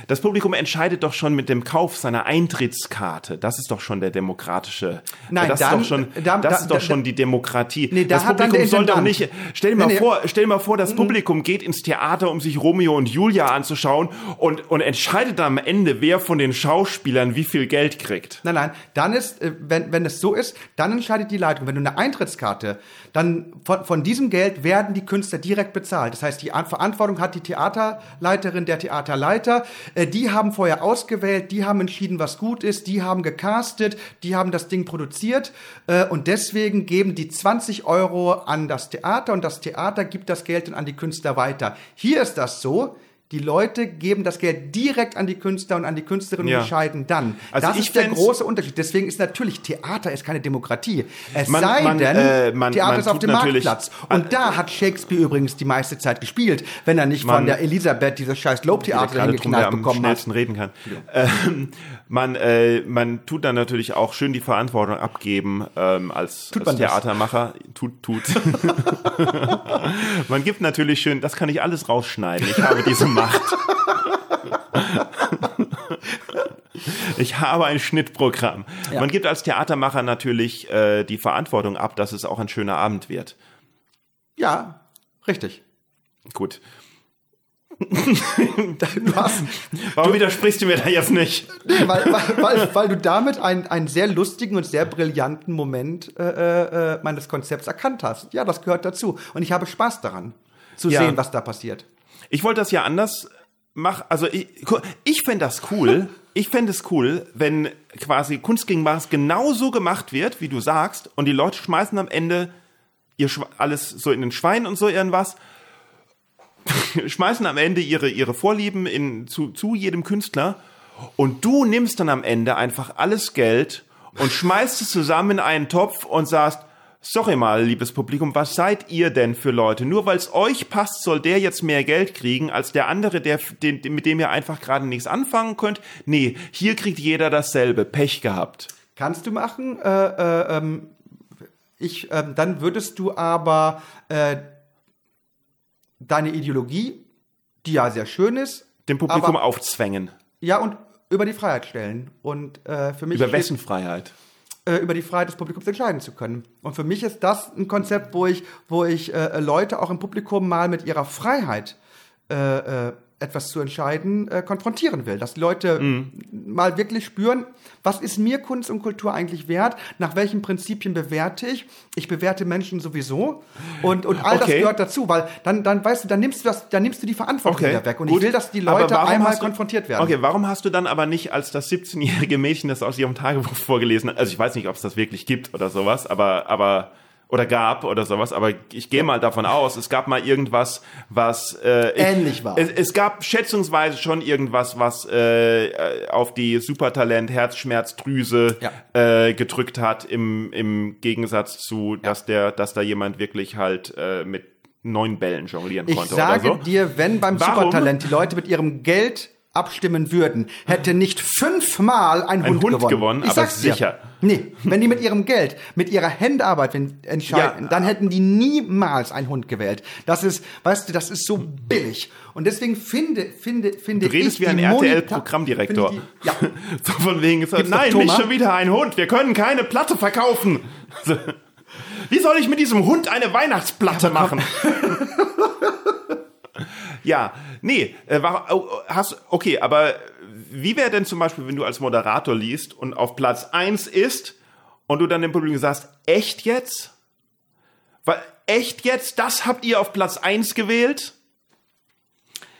das Publikum entscheidet doch schon mit dem Kauf seiner Eintrittskarte. Das ist doch schon der demokratische. Nein, das dann- ist doch schon, da- das da- ist doch da- schon die Demokratie. Nee, da das Publikum soll doch nicht. Stell dir mal Nee, nee. vor, stell dir mal vor, das Publikum geht ins Theater, um sich Romeo und Julia anzuschauen und und entscheidet dann Ende, wer von den Schauspielern wie viel Geld kriegt. Nein, nein, dann ist, äh, wenn, wenn es so ist, dann entscheidet die Leitung. Wenn du eine Eintrittskarte, dann von, von diesem Geld werden die Künstler direkt bezahlt. Das heißt, die An- Verantwortung hat die Theaterleiterin, der Theaterleiter. Äh, Die haben vorher ausgewählt, die haben entschieden, was gut ist, die haben gecastet, die haben das Ding produziert äh, und deswegen geben die 20 Euro an das Theater und das Theater gibt das Geld dann an die Künstler weiter. Hier ist das so. Die Leute geben das Geld direkt an die Künstler und an die Künstlerinnen Ja. und entscheiden dann. Also das ist der große Unterschied. Deswegen ist natürlich Theater ist keine Demokratie. Es Man- sei man, denn, äh, man- Theater ist auf dem Marktplatz. Und da hat Shakespeare übrigens die meiste Zeit gespielt, wenn er nicht von der Elisabeth dieses scheiß Lobtheater drum, hingeknallt am bekommen hat. reden kann. Ähm, man, äh, man tut dann natürlich auch schön die Verantwortung abgeben ähm, als, Tut als man das? Theatermacher. Tut, tut. man gibt natürlich schön, das kann ich alles rausschneiden. Ich habe diese Macht. Ich habe ein Schnittprogramm. Ja. Man gibt als Theatermacher natürlich äh, die Verantwortung ab, dass es auch ein schöner Abend wird. Ja, richtig. Gut. Du hast, Warum widersprichst du mir da jetzt nicht? nee, weil, weil, weil, weil du damit einen, einen sehr lustigen und sehr brillanten Moment äh, äh, meines Konzepts erkannt hast. Ja, das gehört dazu. Und ich habe Spaß daran, zu Ja. sehen, was da passiert. Ich wollte das ja anders machen. Also ich, ich fände das cool. Ich fände es cool, wenn quasi Kunst gegen Wahres genauso gemacht wird, wie du sagst, und die Leute schmeißen am Ende ihr Schwe- alles so in den Schwein und so irgendwas, schmeißen am Ende ihre, ihre Vorlieben in, zu, zu jedem Künstler und du nimmst dann am Ende einfach alles Geld und schmeißt es zusammen in einen Topf und sagst, sorry mal, liebes Publikum, was seid ihr denn für Leute? Nur weil es euch passt, soll der jetzt mehr Geld kriegen als der andere, der, den, mit dem ihr einfach gerade nichts anfangen könnt? Nee, hier kriegt jeder dasselbe. Pech gehabt. Kannst du machen. Äh, äh, ähm, ich, ähm, dann würdest du aber äh, deine Ideologie, die ja sehr schön ist, Dem Publikum aber, aufzwängen. ja und über die Freiheit stellen. Und äh, für mich Über wessen Freiheit? Äh, über die Freiheit des Publikums entscheiden zu können. Und für mich ist das ein Konzept, wo ich, wo ich äh, Leute auch im Publikum mal mit ihrer Freiheit äh, äh, etwas zu entscheiden, äh, konfrontieren will. Dass die Leute Mhm. mal wirklich spüren, was ist mir Kunst und Kultur eigentlich wert? Nach welchen Prinzipien bewerte ich? Ich bewerte Menschen sowieso. Und, und all das Okay. gehört dazu, weil dann, dann weißt du, dann nimmst du das, dann nimmst du die Verantwortung wieder weg. Und ich will, dass die Leute einmal du- konfrontiert werden. Okay, warum hast du dann aber nicht als das 17-jährige Mädchen, das aus ihrem Tagebuch vorgelesen hat, also ich weiß nicht, ob es das wirklich gibt oder sowas, aber, aber, oder gab oder sowas, aber ich gehe mal davon aus, es gab mal irgendwas, was äh, ich- Ähnlich war. Es, es gab schätzungsweise schon irgendwas, was äh, auf die Supertalent Herzschmerzdrüse Ja. äh, gedrückt hat, im, im Gegensatz zu, dass der, dass da jemand wirklich halt äh, mit neun Bällen jonglieren Ich konnte sage oder so. dir, wenn beim Warum? Supertalent die Leute mit ihrem Geld abstimmen würden, hätte nicht fünfmal ein, Ein Hund, Hund gewonnen. gewonnen, ich aber sag's dir. sicher. Nee, wenn die mit ihrem Geld, mit ihrer Händearbeit wenn, entscheiden, Ja. dann hätten die niemals einen Hund gewählt. Das ist, weißt du, das ist so billig. Und deswegen finde, finde, finde Du redest ich wie ein RTL-Programmdirektor. Ja. So von wegen, noch nein, nicht schon wieder ein Hund, wir können keine Platte verkaufen. Wie soll ich mit diesem Hund eine Weihnachtsplatte machen? ja, nee, äh, war, hast, okay, aber wie wäre denn zum Beispiel, wenn du als Moderator liest und auf Platz eins ist und du dann dem Publikum sagst, echt jetzt? Weil, echt jetzt? Das habt ihr auf Platz eins gewählt?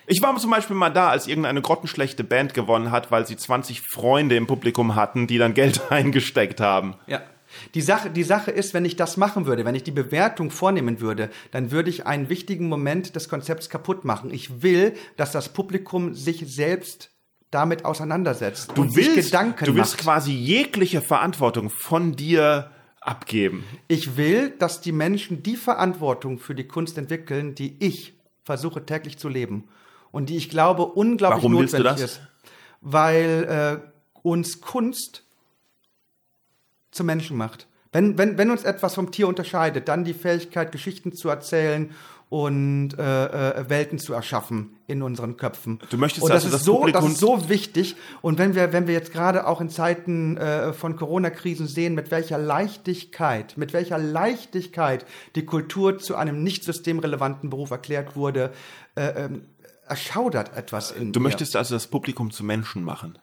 Ich war zum Beispiel mal da, als irgendeine grottenschlechte Band gewonnen hat, weil sie 20 Freunde im Publikum hatten, die dann Geld eingesteckt haben. Ja. Die Sache, die Sache ist, wenn ich das machen würde, wenn ich die Bewertung vornehmen würde, dann würde ich einen wichtigen Moment des Konzepts kaputt machen. Ich will, dass das Publikum sich selbst damit auseinandersetzt. Du willst, Gedanken du willst macht. quasi jegliche Verantwortung von dir abgeben. Ich will, dass die Menschen die Verantwortung für die Kunst entwickeln, die ich versuche täglich zu leben und die ich glaube unglaublich Warum willst du notwendig das? ist, weil äh, uns Kunst zum Menschen macht. Wenn, wenn, wenn uns etwas vom Tier unterscheidet, dann die Fähigkeit, Geschichten zu erzählen und äh, äh, Welten zu erschaffen in unseren Köpfen. Du möchtest und das also ist das so, Publikum- das ist so wichtig. Und wenn wir, wenn wir jetzt gerade auch in Zeiten äh, von Corona-Krisen sehen, mit welcher Leichtigkeit, mit welcher Leichtigkeit die Kultur zu einem nicht systemrelevanten Beruf erklärt wurde, äh, ähm, erschaudert etwas in Du mir. möchtest also das Publikum zu Menschen machen.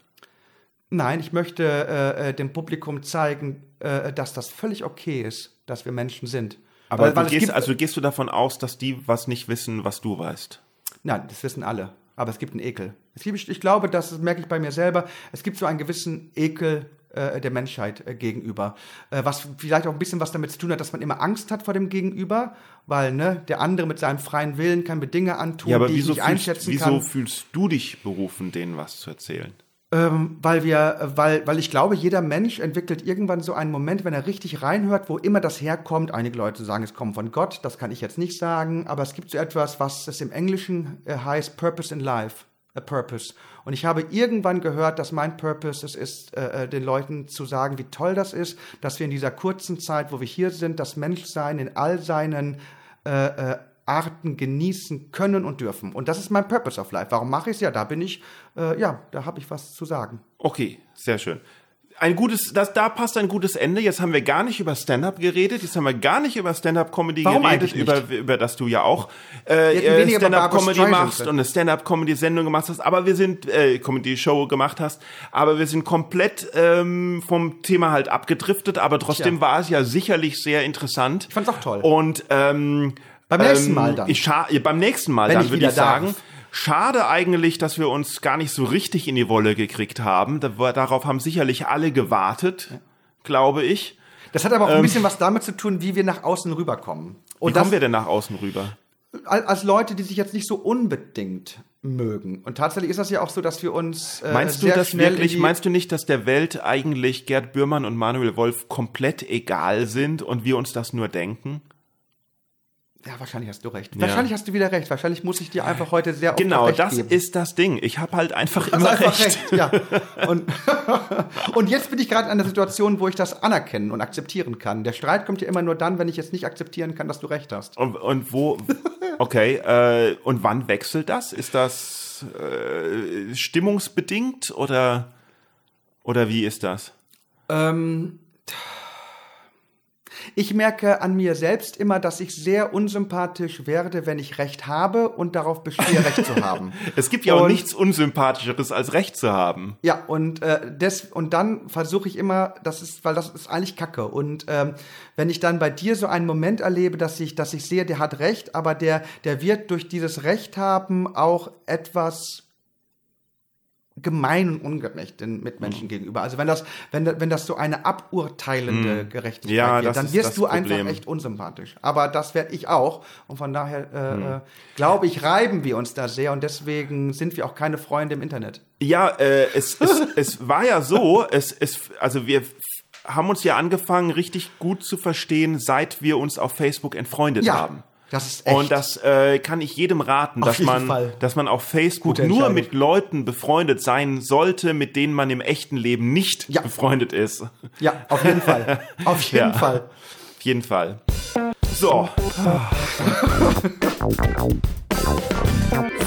Nein, ich möchte äh, äh, dem Publikum zeigen, äh, dass das völlig okay ist, dass wir Menschen sind. Aber weil, weil du gehst, also gehst du davon aus, dass die was nicht wissen, was du weißt. Nein, das wissen alle. Aber es gibt einen Ekel. Es gibt, ich glaube, das merke ich bei mir selber. Es gibt so einen gewissen Ekel äh, der Menschheit äh, gegenüber. Äh, was vielleicht auch ein bisschen was damit zu tun hat, dass man immer Angst hat vor dem Gegenüber, weil ne, der andere mit seinem freien Willen kann mir Dinge antun, Ja, aber die wieso, ich nicht fühlst, einschätzen wieso kann. fühlst du dich berufen, denen was zu erzählen? Ähm, weil wir, weil, weil ich glaube, jeder Mensch entwickelt irgendwann so einen Moment, wenn er richtig reinhört, wo immer das herkommt. Einige Leute sagen, es kommt von Gott, das kann ich jetzt nicht sagen, aber es gibt so etwas, was es im Englischen äh, heißt Purpose in Life. A Purpose. Und ich habe irgendwann gehört, dass mein Purpose es ist, äh, äh, den Leuten zu sagen, wie toll das ist, dass wir in dieser kurzen Zeit, wo wir hier sind, das Menschsein in all seinen äh, äh, Arten genießen können und dürfen. Und das ist mein Purpose of Life. Warum mache ich es? Ja, da bin ich, äh, ja, da habe ich was zu sagen. Okay, sehr schön. Ein gutes, das, da passt ein gutes Ende. Jetzt haben wir gar nicht über Stand-up geredet. Jetzt haben wir gar nicht über Stand-up-Comedy geredet, über, über das du ja auch äh, äh, Stand-up-Comedy machst und eine Stand-up-Comedy-Sendung gemacht hast. Aber wir sind äh, Comedy-Show gemacht hast. Aber wir sind komplett ähm, vom Thema halt abgedriftet. Aber trotzdem Tja. war es ja sicherlich sehr interessant. Ich fand's auch toll. Und ähm, Beim nächsten ähm, Mal dann. Ich scha ja, beim nächsten Mal Wenn dann würde ich sagen. darf. Schade eigentlich, dass wir uns gar nicht so richtig in die Wolle gekriegt haben. Darauf haben sicherlich alle gewartet, glaube ich. Das hat aber auch ein bisschen was damit zu tun, wie wir nach außen rüberkommen. Ähm. Wie Und das kommen wir denn nach außen rüber? als Leute, die sich jetzt nicht so unbedingt mögen. Und tatsächlich ist das ja auch so, dass wir uns äh, Meinst du das wirklich? Meinst du nicht, dass der Welt eigentlich Gerd Bührmann und Manuel Wolf komplett egal sind und wir uns das nur denken? Ja, wahrscheinlich hast du recht. Ja. Wahrscheinlich hast du wieder recht. Wahrscheinlich muss ich dir einfach heute sehr oft Genau, recht das geben. ist das Ding. Ich habe halt einfach immer einfach recht. ja. Und, und jetzt bin ich gerade in einer Situation, wo ich das anerkennen und akzeptieren kann. Der Streit kommt ja immer nur dann, wenn ich jetzt nicht akzeptieren kann, dass du recht hast. Und, und wo? Okay. Äh, und wann wechselt das? Ist das äh, stimmungsbedingt oder oder wie ist das? Ähm, ich merke an mir selbst immer, dass ich sehr unsympathisch werde, wenn ich Recht habe und darauf bestehe, Recht zu haben. Es gibt ja auch Und- nichts unsympathischeres als Recht zu haben. Ja, und, äh, des, und dann versuche ich immer, das ist, weil das ist eigentlich Kacke. Und ähm, wenn ich dann bei dir so einen Moment erlebe, dass ich, dass ich sehe, der hat Recht, aber der, der wird durch dieses Recht haben auch etwas gemein und ungerecht den Mitmenschen Mhm. gegenüber. Also wenn das, wenn, wenn das so eine aburteilende Gerechtigkeit Mhm. Ja, wird, dann wirst du Problem. einfach echt unsympathisch. Aber das werde ich auch. Und von daher äh, Mhm. äh, glaube ich, reiben wir uns da sehr und deswegen sind wir auch keine Freunde im Internet. Ja, äh, es, es, es war ja so, es, es, also wir haben uns ja angefangen, richtig gut zu verstehen, seit wir uns auf Facebook entfreundet Ja, haben. Das ist echt. Und das äh, kann ich jedem raten, Auf dass man, Fall. dass man auf Facebook nur mit Leuten befreundet sein sollte, mit denen man im echten Leben nicht Ja. befreundet ist. Auf Ja, auf jeden Fall. Auf jeden Ja. Fall. jeden Fall. So.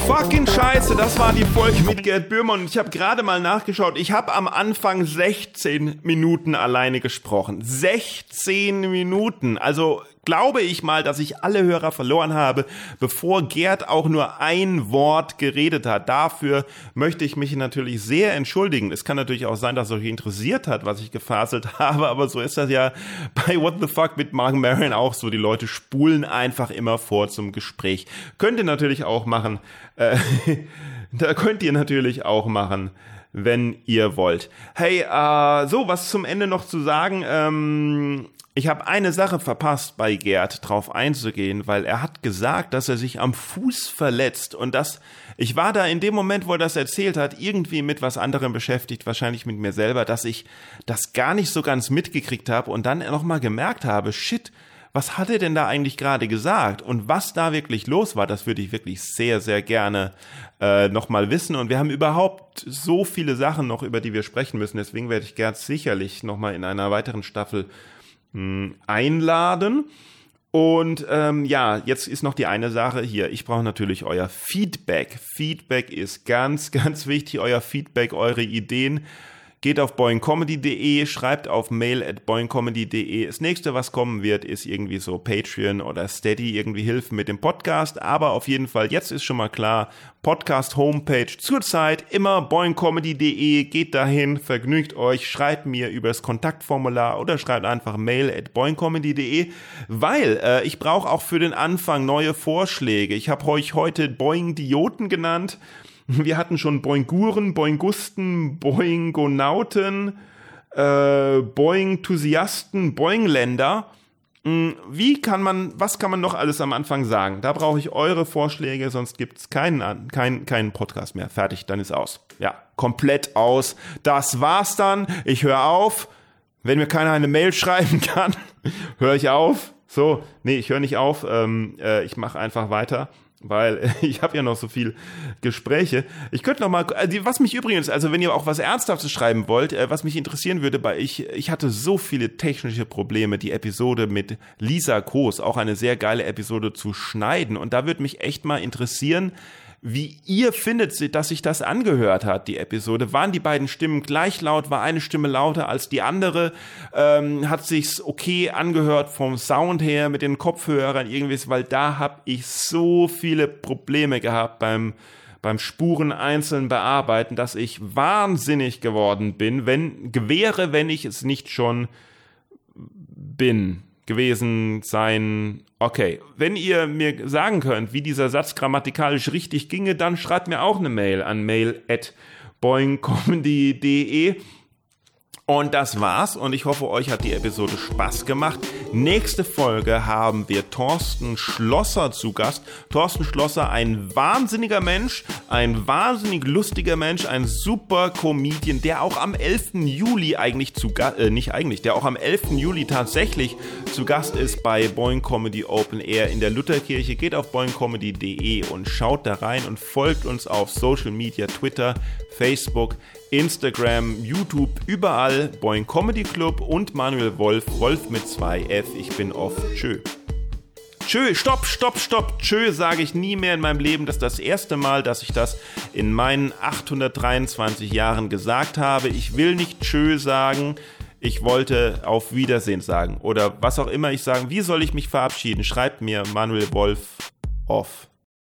Fucking Scheiße, das war die Folge mit Gerd Böhmer und ich habe gerade mal nachgeschaut. Ich habe am Anfang 16 Minuten alleine gesprochen. 16 Minuten. Also glaube ich mal, dass ich alle Hörer verloren habe, bevor Gerd auch nur ein Wort geredet hat. Dafür möchte ich mich natürlich sehr entschuldigen. Es kann natürlich auch sein, dass es euch interessiert hat, was ich gefaselt habe, aber so ist das ja bei What the Fuck mit Mark Maron auch so. Die Leute spulen einfach immer vor zum Gespräch. Könnt ihr natürlich auch machen. Äh, da könnt ihr natürlich auch machen wenn ihr wollt. Hey, äh, so, was zum Ende noch zu sagen. Ähm, ich habe eine Sache verpasst, bei Gerd drauf einzugehen, weil er hat gesagt, dass er sich am Fuß verletzt und das, ich war da in dem Moment, wo er das erzählt hat, irgendwie mit was anderem beschäftigt, wahrscheinlich mit mir selber, dass ich das gar nicht so ganz mitgekriegt habe und dann nochmal gemerkt habe, shit, was hat er denn da eigentlich gerade gesagt und was da wirklich los war, das würde ich wirklich sehr, sehr gerne äh, nochmal wissen. Und wir haben überhaupt so viele Sachen noch, über die wir sprechen müssen. Deswegen werde ich Gerd sicherlich nochmal in einer weiteren Staffel mh, einladen. Und ähm, ja, jetzt ist noch die eine Sache hier. Ich brauche natürlich euer Feedback. Feedback ist ganz, ganz wichtig. Euer Feedback, eure Ideen. Geht auf boingcomedy.de, schreibt auf mail at boingcomedy.de. Das nächste, was kommen wird, ist irgendwie so Patreon oder Steady, irgendwie Hilfen mit dem Podcast. Aber auf jeden Fall, jetzt ist schon mal klar, Podcast Homepage zurzeit immer boingcomedy.de. Geht dahin, vergnügt euch, schreibt mir über das Kontaktformular oder schreibt einfach mail at boingcomedy.de, weil äh, ich brauche auch für den Anfang neue Vorschläge. Ich habe euch heute Boing-Dioten genannt. Wir hatten schon Boinguren, Boingusten, Boingonauten, äh, Boingthusiasten, Boingländer. Hm, wie kann man, was kann man noch alles am Anfang sagen? Da brauche ich eure Vorschläge, sonst gibt's keinen, keinen, keinen Podcast mehr. Fertig, dann ist aus. Ja, komplett aus. Das war's dann. Ich höre auf. Wenn mir keiner eine Mail schreiben kann, höre ich auf. So, nee, ich höre nicht auf. Ähm, äh, ich mache einfach weiter weil ich habe ja noch so viel Gespräche. Ich könnte noch mal, äh, was mich übrigens, also wenn ihr auch was Ernsthaftes schreiben wollt, äh, was mich interessieren würde, weil ich, ich hatte so viele technische Probleme, die Episode mit Lisa Koos, auch eine sehr geile Episode zu schneiden. Und da würde mich echt mal interessieren, wie ihr findet, dass sich das angehört hat, die Episode. Waren die beiden Stimmen gleich laut? War eine Stimme lauter als die andere? Ähm, hat sich's okay angehört vom Sound her mit den Kopfhörern irgendwie? Weil da habe ich so viele Probleme gehabt beim beim Spuren einzeln bearbeiten, dass ich wahnsinnig geworden bin, wenn gewähre, wenn ich es nicht schon bin gewesen sein. Okay, wenn ihr mir sagen könnt, wie dieser Satz grammatikalisch richtig ginge, dann schreibt mir auch eine Mail an mail at boingcomedy.de und das war's und ich hoffe, euch hat die Episode Spaß gemacht. Nächste Folge haben wir Thorsten Schlosser zu Gast. Thorsten Schlosser, ein wahnsinniger Mensch, ein wahnsinnig lustiger Mensch, ein super Comedian, der auch am 11. Juli eigentlich zu Gast, äh, nicht eigentlich, der auch am 11. Juli tatsächlich zu Gast ist bei Boing Comedy Open Air in der Lutherkirche. Geht auf boingcomedy.de und schaut da rein und folgt uns auf Social Media, Twitter, Facebook, Instagram, YouTube, überall Boing Comedy Club und Manuel Wolf, Wolf mit 2F. Ich bin off. Tschö. Tschö, stopp, stopp, stopp. Tschö sage ich nie mehr in meinem Leben. Das ist das erste Mal, dass ich das in meinen 823 Jahren gesagt habe. Ich will nicht Tschö sagen. Ich wollte auf Wiedersehen sagen. Oder was auch immer ich sagen. Wie soll ich mich verabschieden? Schreibt mir Manuel Wolf off.